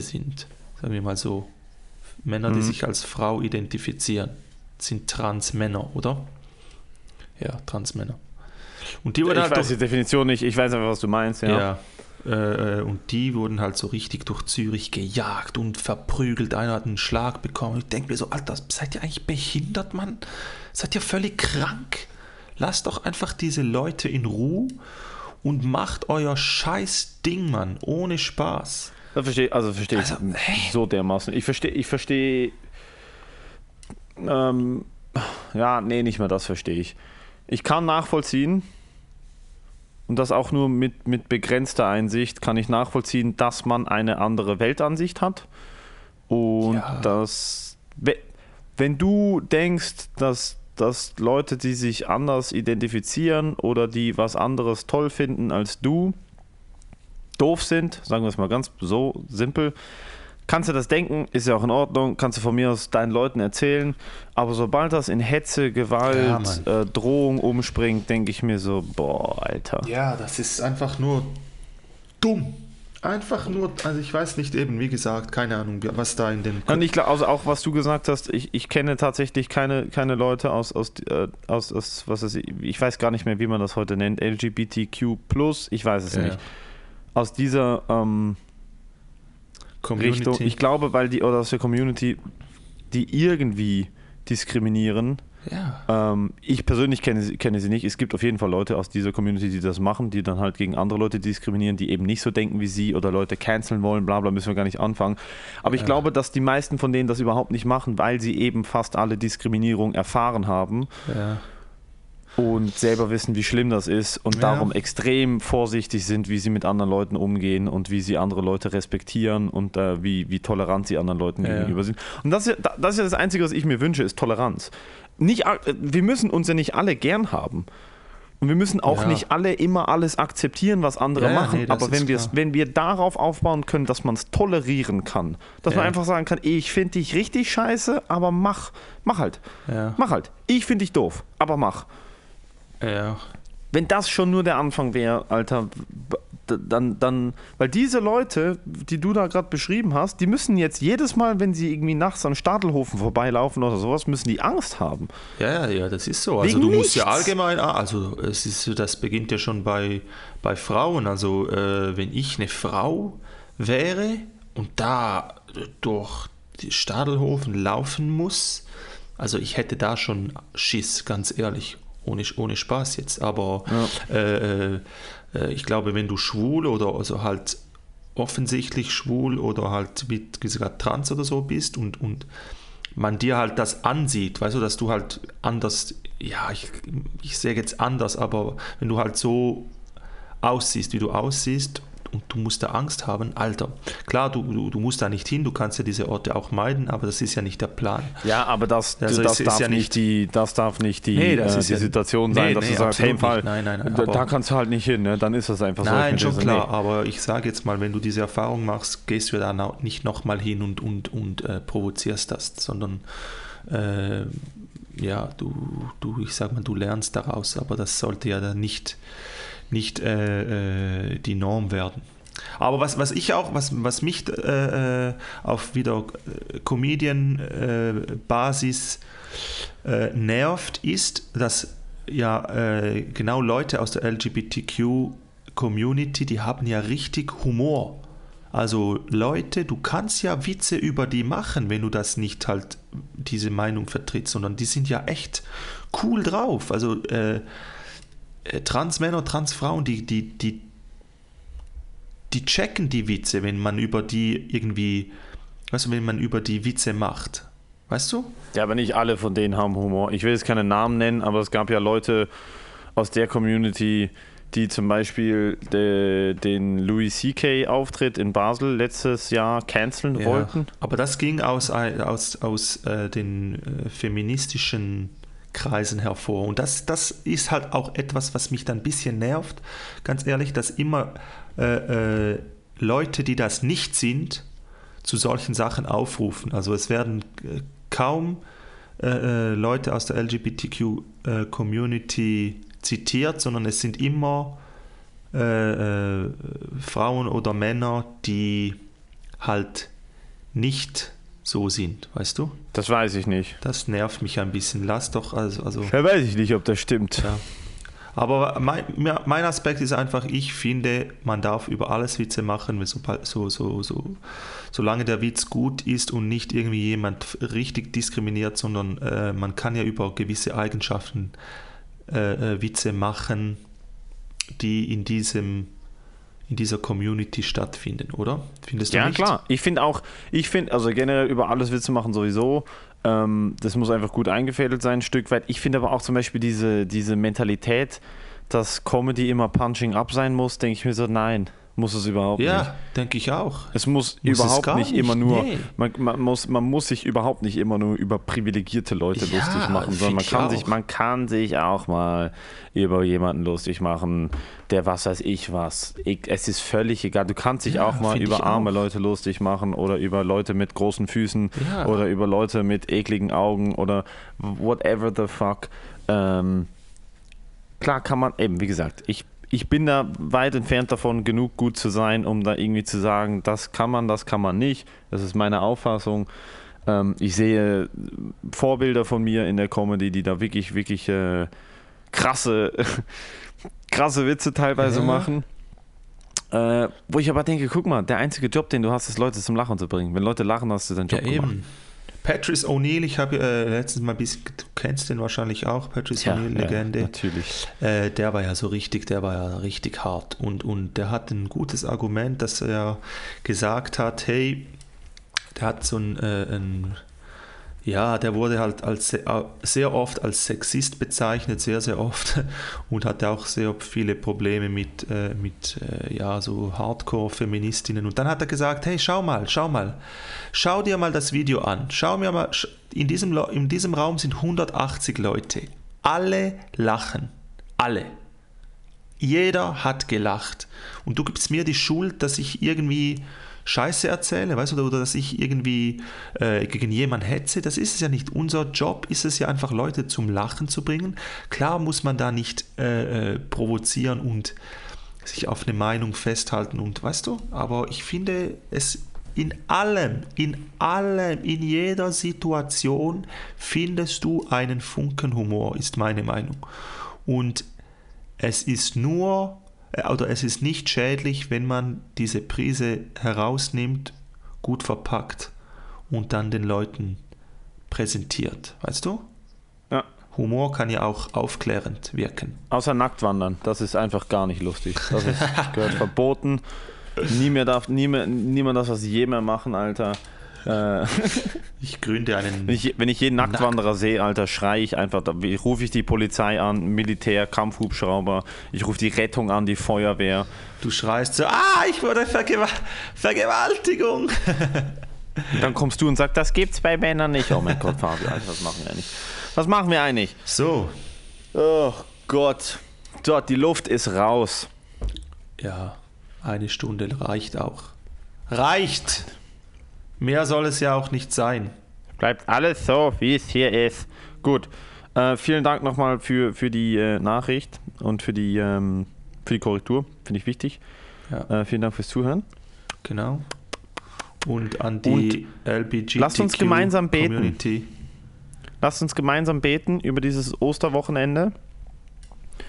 Speaker 2: sind. Sagen wir mal so. Männer, die
Speaker 1: Mhm.
Speaker 2: sich als Frau identifizieren, sind Transmänner, oder? Ja, Transmänner. Und die
Speaker 1: Ich
Speaker 2: wurden halt
Speaker 1: weiß die Definition nicht, ich weiß einfach, was du meinst, ja.
Speaker 2: ja. Äh, und die wurden halt so richtig durch Zürich gejagt und verprügelt. Einer hat einen Schlag bekommen. Ich denke mir so, Alter, seid ihr eigentlich behindert, Mann? Seid ihr völlig krank? Lasst doch einfach diese Leute in Ruhe und macht euer scheiß Ding, Mann, ohne Spaß.
Speaker 1: Das verstehe, also verstehe
Speaker 2: Also,
Speaker 1: ich
Speaker 2: hä?
Speaker 1: so dermaßen. Ich verstehe, ich verstehe, ähm, ja, nee, nicht mehr das verstehe ich. Ich kann nachvollziehen, und das auch nur mit, mit begrenzter Einsicht, kann ich nachvollziehen, dass man eine andere Weltansicht hat. Und
Speaker 2: Ja.
Speaker 1: dass, we- wenn du denkst, dass, dass Leute, die sich anders identifizieren oder die was anderes toll finden als du, doof sind, sagen wir es mal ganz so simpel, kannst du das denken, ist ja auch in Ordnung, kannst du von mir aus deinen Leuten erzählen, aber sobald das in Hetze,
Speaker 2: Ja,
Speaker 1: Gewalt,
Speaker 2: Mann.
Speaker 1: äh, Drohung umspringt, denke ich mir so, boah, Alter.
Speaker 2: Ja, das ist einfach nur dumm. Einfach nur, also ich weiß nicht eben, wie gesagt, keine Ahnung, was da in den...
Speaker 1: Und ich glaube, also auch was du gesagt hast, ich, ich kenne tatsächlich keine, keine Leute aus, aus, äh, aus, aus was ist, ich weiß gar nicht mehr, wie man das heute nennt, LGBTQ+, ich weiß es
Speaker 2: Ja.
Speaker 1: nicht. Aus dieser ähm,
Speaker 2: Community.
Speaker 1: Richtung, ich glaube, weil die, oder aus der Community, die irgendwie diskriminieren,
Speaker 2: ja.
Speaker 1: Ähm, ich persönlich kenne, sie- kenne sie nicht. Es gibt auf jeden Fall Leute aus dieser Community, die das machen, die dann halt gegen andere Leute diskriminieren, die eben nicht so denken wie sie oder Leute canceln wollen, bla bla, müssen wir gar nicht anfangen. Aber ich
Speaker 2: Ja.
Speaker 1: glaube, dass die meisten von denen das überhaupt nicht machen, weil sie eben fast alle Diskriminierung erfahren haben
Speaker 2: ja.
Speaker 1: Und selber wissen, wie schlimm das ist und
Speaker 2: Ja.
Speaker 1: darum extrem vorsichtig sind, wie sie mit anderen Leuten umgehen und wie sie andere Leute respektieren und äh, wie, wie tolerant sie anderen Leuten
Speaker 2: Ja.
Speaker 1: gegenüber sind. Und das ist, ja, das ist ja das Einzige, was ich mir wünsche, ist Toleranz. Nicht, wir müssen uns ja nicht alle gern haben. Und wir müssen auch
Speaker 2: Ja.
Speaker 1: nicht alle immer alles akzeptieren, was andere
Speaker 2: Ja,
Speaker 1: machen.
Speaker 2: nee,
Speaker 1: Aber wenn wenn wir darauf aufbauen können, dass man es tolerieren kann, dass man
Speaker 2: Ja.
Speaker 1: einfach sagen kann, ich finde dich richtig scheiße, aber mach, mach halt. Mach halt. Ich finde dich doof, aber mach.
Speaker 2: Ja.
Speaker 1: Wenn das schon nur der Anfang wäre, Alter, dann, dann, weil diese Leute, die du da gerade beschrieben hast, die müssen jetzt jedes Mal, wenn sie irgendwie nachts an Stadelhofen vorbeilaufen oder sowas, müssen die Angst haben.
Speaker 2: Ja, ja, ja, das ist so. Also
Speaker 1: Wegen
Speaker 2: du musst ja
Speaker 1: nichts.
Speaker 2: allgemein, ah, also es ist, das beginnt ja schon bei, bei Frauen. Also äh, wenn ich eine Frau wäre und da durch Stadelhofen laufen muss, also ich hätte da schon Schiss, ganz ehrlich, ohne, ohne Spaß jetzt. Aber äh, äh, äh, ich glaube, wenn du schwul oder also halt offensichtlich schwul oder halt mit gesagt trans oder so bist und, und man dir halt das ansieht, weißt du, dass du halt anders, ja, ich, ich sehe jetzt anders, aber wenn du halt so aussiehst, wie du aussiehst und du musst da Angst haben, Alter, klar, du, du, du musst da nicht hin, du kannst ja diese Orte auch meiden, aber das ist ja nicht der Plan.
Speaker 1: Ja, aber das,
Speaker 2: Also
Speaker 1: das, darf,
Speaker 2: ja
Speaker 1: nicht die, das darf nicht die,
Speaker 2: Nee, das
Speaker 1: äh,
Speaker 2: ist
Speaker 1: die
Speaker 2: ja-
Speaker 1: Situation sein,
Speaker 2: Nee,
Speaker 1: dass
Speaker 2: nee,
Speaker 1: du sagst, hey, Fall.
Speaker 2: Nein, nein, nein,
Speaker 1: da, da kannst du halt nicht hin, ne? dann ist das einfach so.
Speaker 2: Nein, schon klar, aber ich sage jetzt mal, wenn du diese Erfahrung machst, gehst du auch nicht nochmal hin und, und, und äh, provozierst das, sondern äh, ja, du, du, ich sag mal, du lernst daraus, aber das sollte ja dann nicht, nicht äh, äh, die Norm werden. Aber was, was ich auch, was, was mich äh, äh, auf wieder äh, Comedian-Basis äh, nervt, ist, dass ja, genau Leute aus der LGBTQ-Community, die haben ja richtig Humor. Also Leute, du kannst ja Witze über die machen, wenn du das nicht halt diese Meinung vertrittst, sondern die sind ja echt cool drauf. Also äh, Transmänner, Transfrauen, die, die, die, die checken die Witze, wenn man über die irgendwie, weißt du, wenn man über die Witze macht. Weißt du?
Speaker 1: Ja, aber nicht alle von denen haben Humor. Ich will jetzt keine Namen nennen, aber es gab ja Leute aus der Community, die zum Beispiel de, den Louis C.K. Auftritt in Basel letztes Jahr canceln ja, wollten.
Speaker 2: Aber das ging aus, aus, aus äh, den äh, feministischen Kreisen hervor. Und das, das ist halt auch etwas, was mich dann ein bisschen nervt, ganz ehrlich, dass immer äh, äh Leute, die das nicht sind, zu solchen Sachen aufrufen. Also es werden äh, kaum äh, äh, Leute aus der LGBTQ-Community zitiert, sondern es sind immer äh, äh, Frauen oder Männer, die halt nicht so sind, weißt du?
Speaker 1: Das weiß ich nicht.
Speaker 2: Das nervt mich ein bisschen. Lass doch, also. also
Speaker 1: ja, weiß ich nicht, ob das stimmt.
Speaker 2: Ja. Aber mein, mein Aspekt ist einfach, ich finde, man darf über alles Witze machen, so, so, so, so, solange der Witz gut ist und nicht irgendwie jemand richtig diskriminiert, sondern äh, man kann ja über gewisse Eigenschaften äh, äh, Witze machen, die in diesem in dieser Community stattfinden, oder?
Speaker 1: Findest du ja, nicht? Ja, klar. Ich finde auch, ich finde, also generell über alles Witze machen sowieso, ähm, das muss einfach gut eingefädelt sein, ein Stück weit. Ich finde aber auch zum Beispiel diese, diese Mentalität, dass Comedy immer Punching Up sein muss, denke ich mir so, nein muss es überhaupt
Speaker 2: ja,
Speaker 1: nicht.
Speaker 2: Ja, denke ich auch.
Speaker 1: Es muss, muss überhaupt es nicht, nicht, immer nur, nee. man, man, muss, man muss sich überhaupt nicht immer nur über privilegierte Leute ja, lustig machen, sondern man kann, sich, man kann sich auch mal über jemanden lustig machen, der was weiß ich was. Ich, es ist völlig egal. Du kannst dich ja, auch mal über arme auch. Leute lustig machen oder über Leute mit großen Füßen oder über Leute mit ekligen Augen oder whatever the fuck. Ähm, klar kann man, eben wie gesagt, ich ich bin da weit entfernt davon, genug gut zu sein, um da irgendwie zu sagen, das kann man, das kann man nicht. Das ist meine Auffassung. Ähm, ich sehe Vorbilder von mir in der Comedy, die da wirklich, wirklich äh, krasse, *laughs* krasse Witze teilweise ja. machen. Äh, wo ich aber denke, guck mal, der einzige Job, den du hast, ist Leute zum Lachen zu bringen. Wenn Leute lachen, hast du deinen Job ja, gemacht. Eben.
Speaker 2: Patrice O'Neill, ich habe äh, letztens mal ein bisschen, du kennst den wahrscheinlich auch, Patrice ja, O'Neill, Legende.
Speaker 1: Ja, natürlich.
Speaker 2: Äh, der war ja so richtig, der war ja richtig hart und, und der hat ein gutes Argument, dass er gesagt hat, hey, der hat so ein, äh, ein ja, der wurde halt als sehr oft als Sexist bezeichnet, sehr, sehr oft *laughs* und hatte auch sehr viele Probleme mit, äh, mit äh, ja, so Hardcore-Feministinnen. Und dann hat er gesagt, hey, schau mal, schau mal, schau dir mal das Video an, schau mir mal, in diesem, in diesem Raum sind 180 Leute, alle lachen, alle. Jeder hat gelacht. Und du gibst mir die Schuld, dass ich irgendwie Scheiße erzähle, weißt du, oder, oder dass ich irgendwie äh, gegen jemanden hetze. Das ist es ja nicht. Unser Job ist es ja einfach, Leute zum Lachen zu bringen. Klar muss man da nicht äh, äh, provozieren und sich auf eine Meinung festhalten und weißt du, aber ich finde es in allem, in allem, in jeder Situation findest du einen Funken Humor, ist meine Meinung. Und es ist nur oder es ist nicht schädlich, wenn man diese Prise herausnimmt, gut verpackt und dann den Leuten präsentiert. Weißt du? Ja. Humor kann ja auch aufklärend wirken.
Speaker 1: Außer Nacktwandern, das ist einfach gar nicht lustig. Das ist, gehört verboten. Nie mehr darf, nie mehr, niemand darf das je mehr machen, Alter.
Speaker 2: Äh, ich gründe einen.
Speaker 1: Wenn ich, wenn ich jeden Nacktwanderer Nackt. sehe, Alter, schreie ich einfach, da rufe ich die Polizei an, Militär, Kampfhubschrauber, ich rufe die Rettung an, die Feuerwehr.
Speaker 2: Du schreist so, ah, ich wurde Vergew Vergewaltigung. *laughs*
Speaker 1: Dann kommst du und sagst, das gibt's bei Männern nicht. Oh mein Gott, Fabio, Alter, was machen wir eigentlich? Was machen wir eigentlich?
Speaker 2: So.
Speaker 1: Oh Gott. Dort, die Luft ist raus.
Speaker 2: Ja, eine Stunde reicht auch. Reicht! Mehr soll es ja auch nicht sein.
Speaker 1: Bleibt alles so, wie es hier ist. Gut. Äh, vielen Dank nochmal für, für die äh, Nachricht und für die, ähm, für die Korrektur. Finde ich wichtig. Ja. Äh, vielen Dank fürs Zuhören.
Speaker 2: Genau. Und an die LBGTQ
Speaker 1: lasst uns gemeinsam beten. Community. Lasst uns gemeinsam beten über dieses Osterwochenende.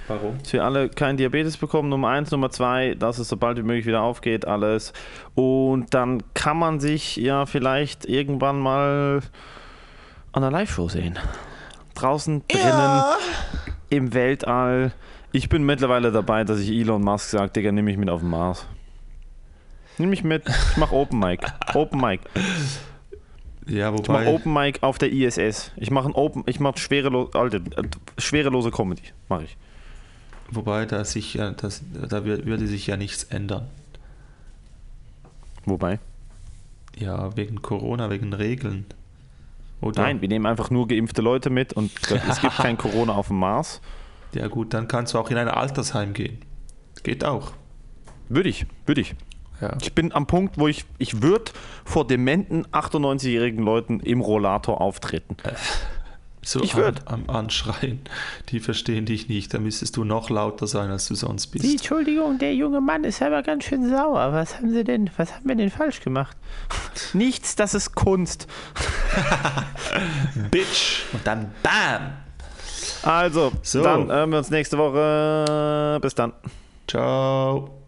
Speaker 2: Warum?
Speaker 1: Dass wir alle keinen Diabetes bekommen, Nummer eins. Nummer zwei, dass es so bald wie möglich wieder aufgeht, alles. Und dann kann man sich ja vielleicht irgendwann mal an einer Live-Show sehen. Draußen, drinnen, im Weltall. Ich bin mittlerweile dabei, dass ich Elon Musk sage, Digga, nimm mich mit auf den Mars. Nimm mich mit. Ich mach Open Mic. Open Mic.
Speaker 2: Ja,
Speaker 1: Ich mach
Speaker 2: wobei.
Speaker 1: Open Mic auf der ISS. Ich mache Open, ich mach schwerelo Alter, äh, schwerelose Comedy. Mache ich.
Speaker 2: Wobei da sich ja, das, da wür- würde sich ja nichts ändern.
Speaker 1: Wobei?
Speaker 2: Ja, wegen Corona, wegen Regeln. Oder?
Speaker 1: Nein, wir nehmen einfach nur geimpfte Leute mit und *laughs* es gibt kein Corona auf dem Mars.
Speaker 2: Ja gut, dann kannst du auch in ein Altersheim gehen. Geht auch.
Speaker 1: Würde ich, würde ich.
Speaker 2: Ja.
Speaker 1: Ich bin am Punkt, wo ich, ich würde vor dementen 98-jährigen Leuten im Rollator auftreten. *laughs*
Speaker 2: So
Speaker 1: Ich
Speaker 2: am-
Speaker 1: würd.
Speaker 2: am Anschreien. Die verstehen dich nicht. Da müsstest du noch lauter sein, als du sonst bist.
Speaker 1: Entschuldigung, der junge Mann ist aber ganz schön sauer. Was haben Sie denn, was haben wir denn falsch gemacht? *laughs* Nichts, das ist Kunst. *laughs*
Speaker 2: Bitch! Und dann BAM!
Speaker 1: Also,
Speaker 2: So.
Speaker 1: dann hören wir uns nächste Woche. Bis dann.
Speaker 2: Ciao!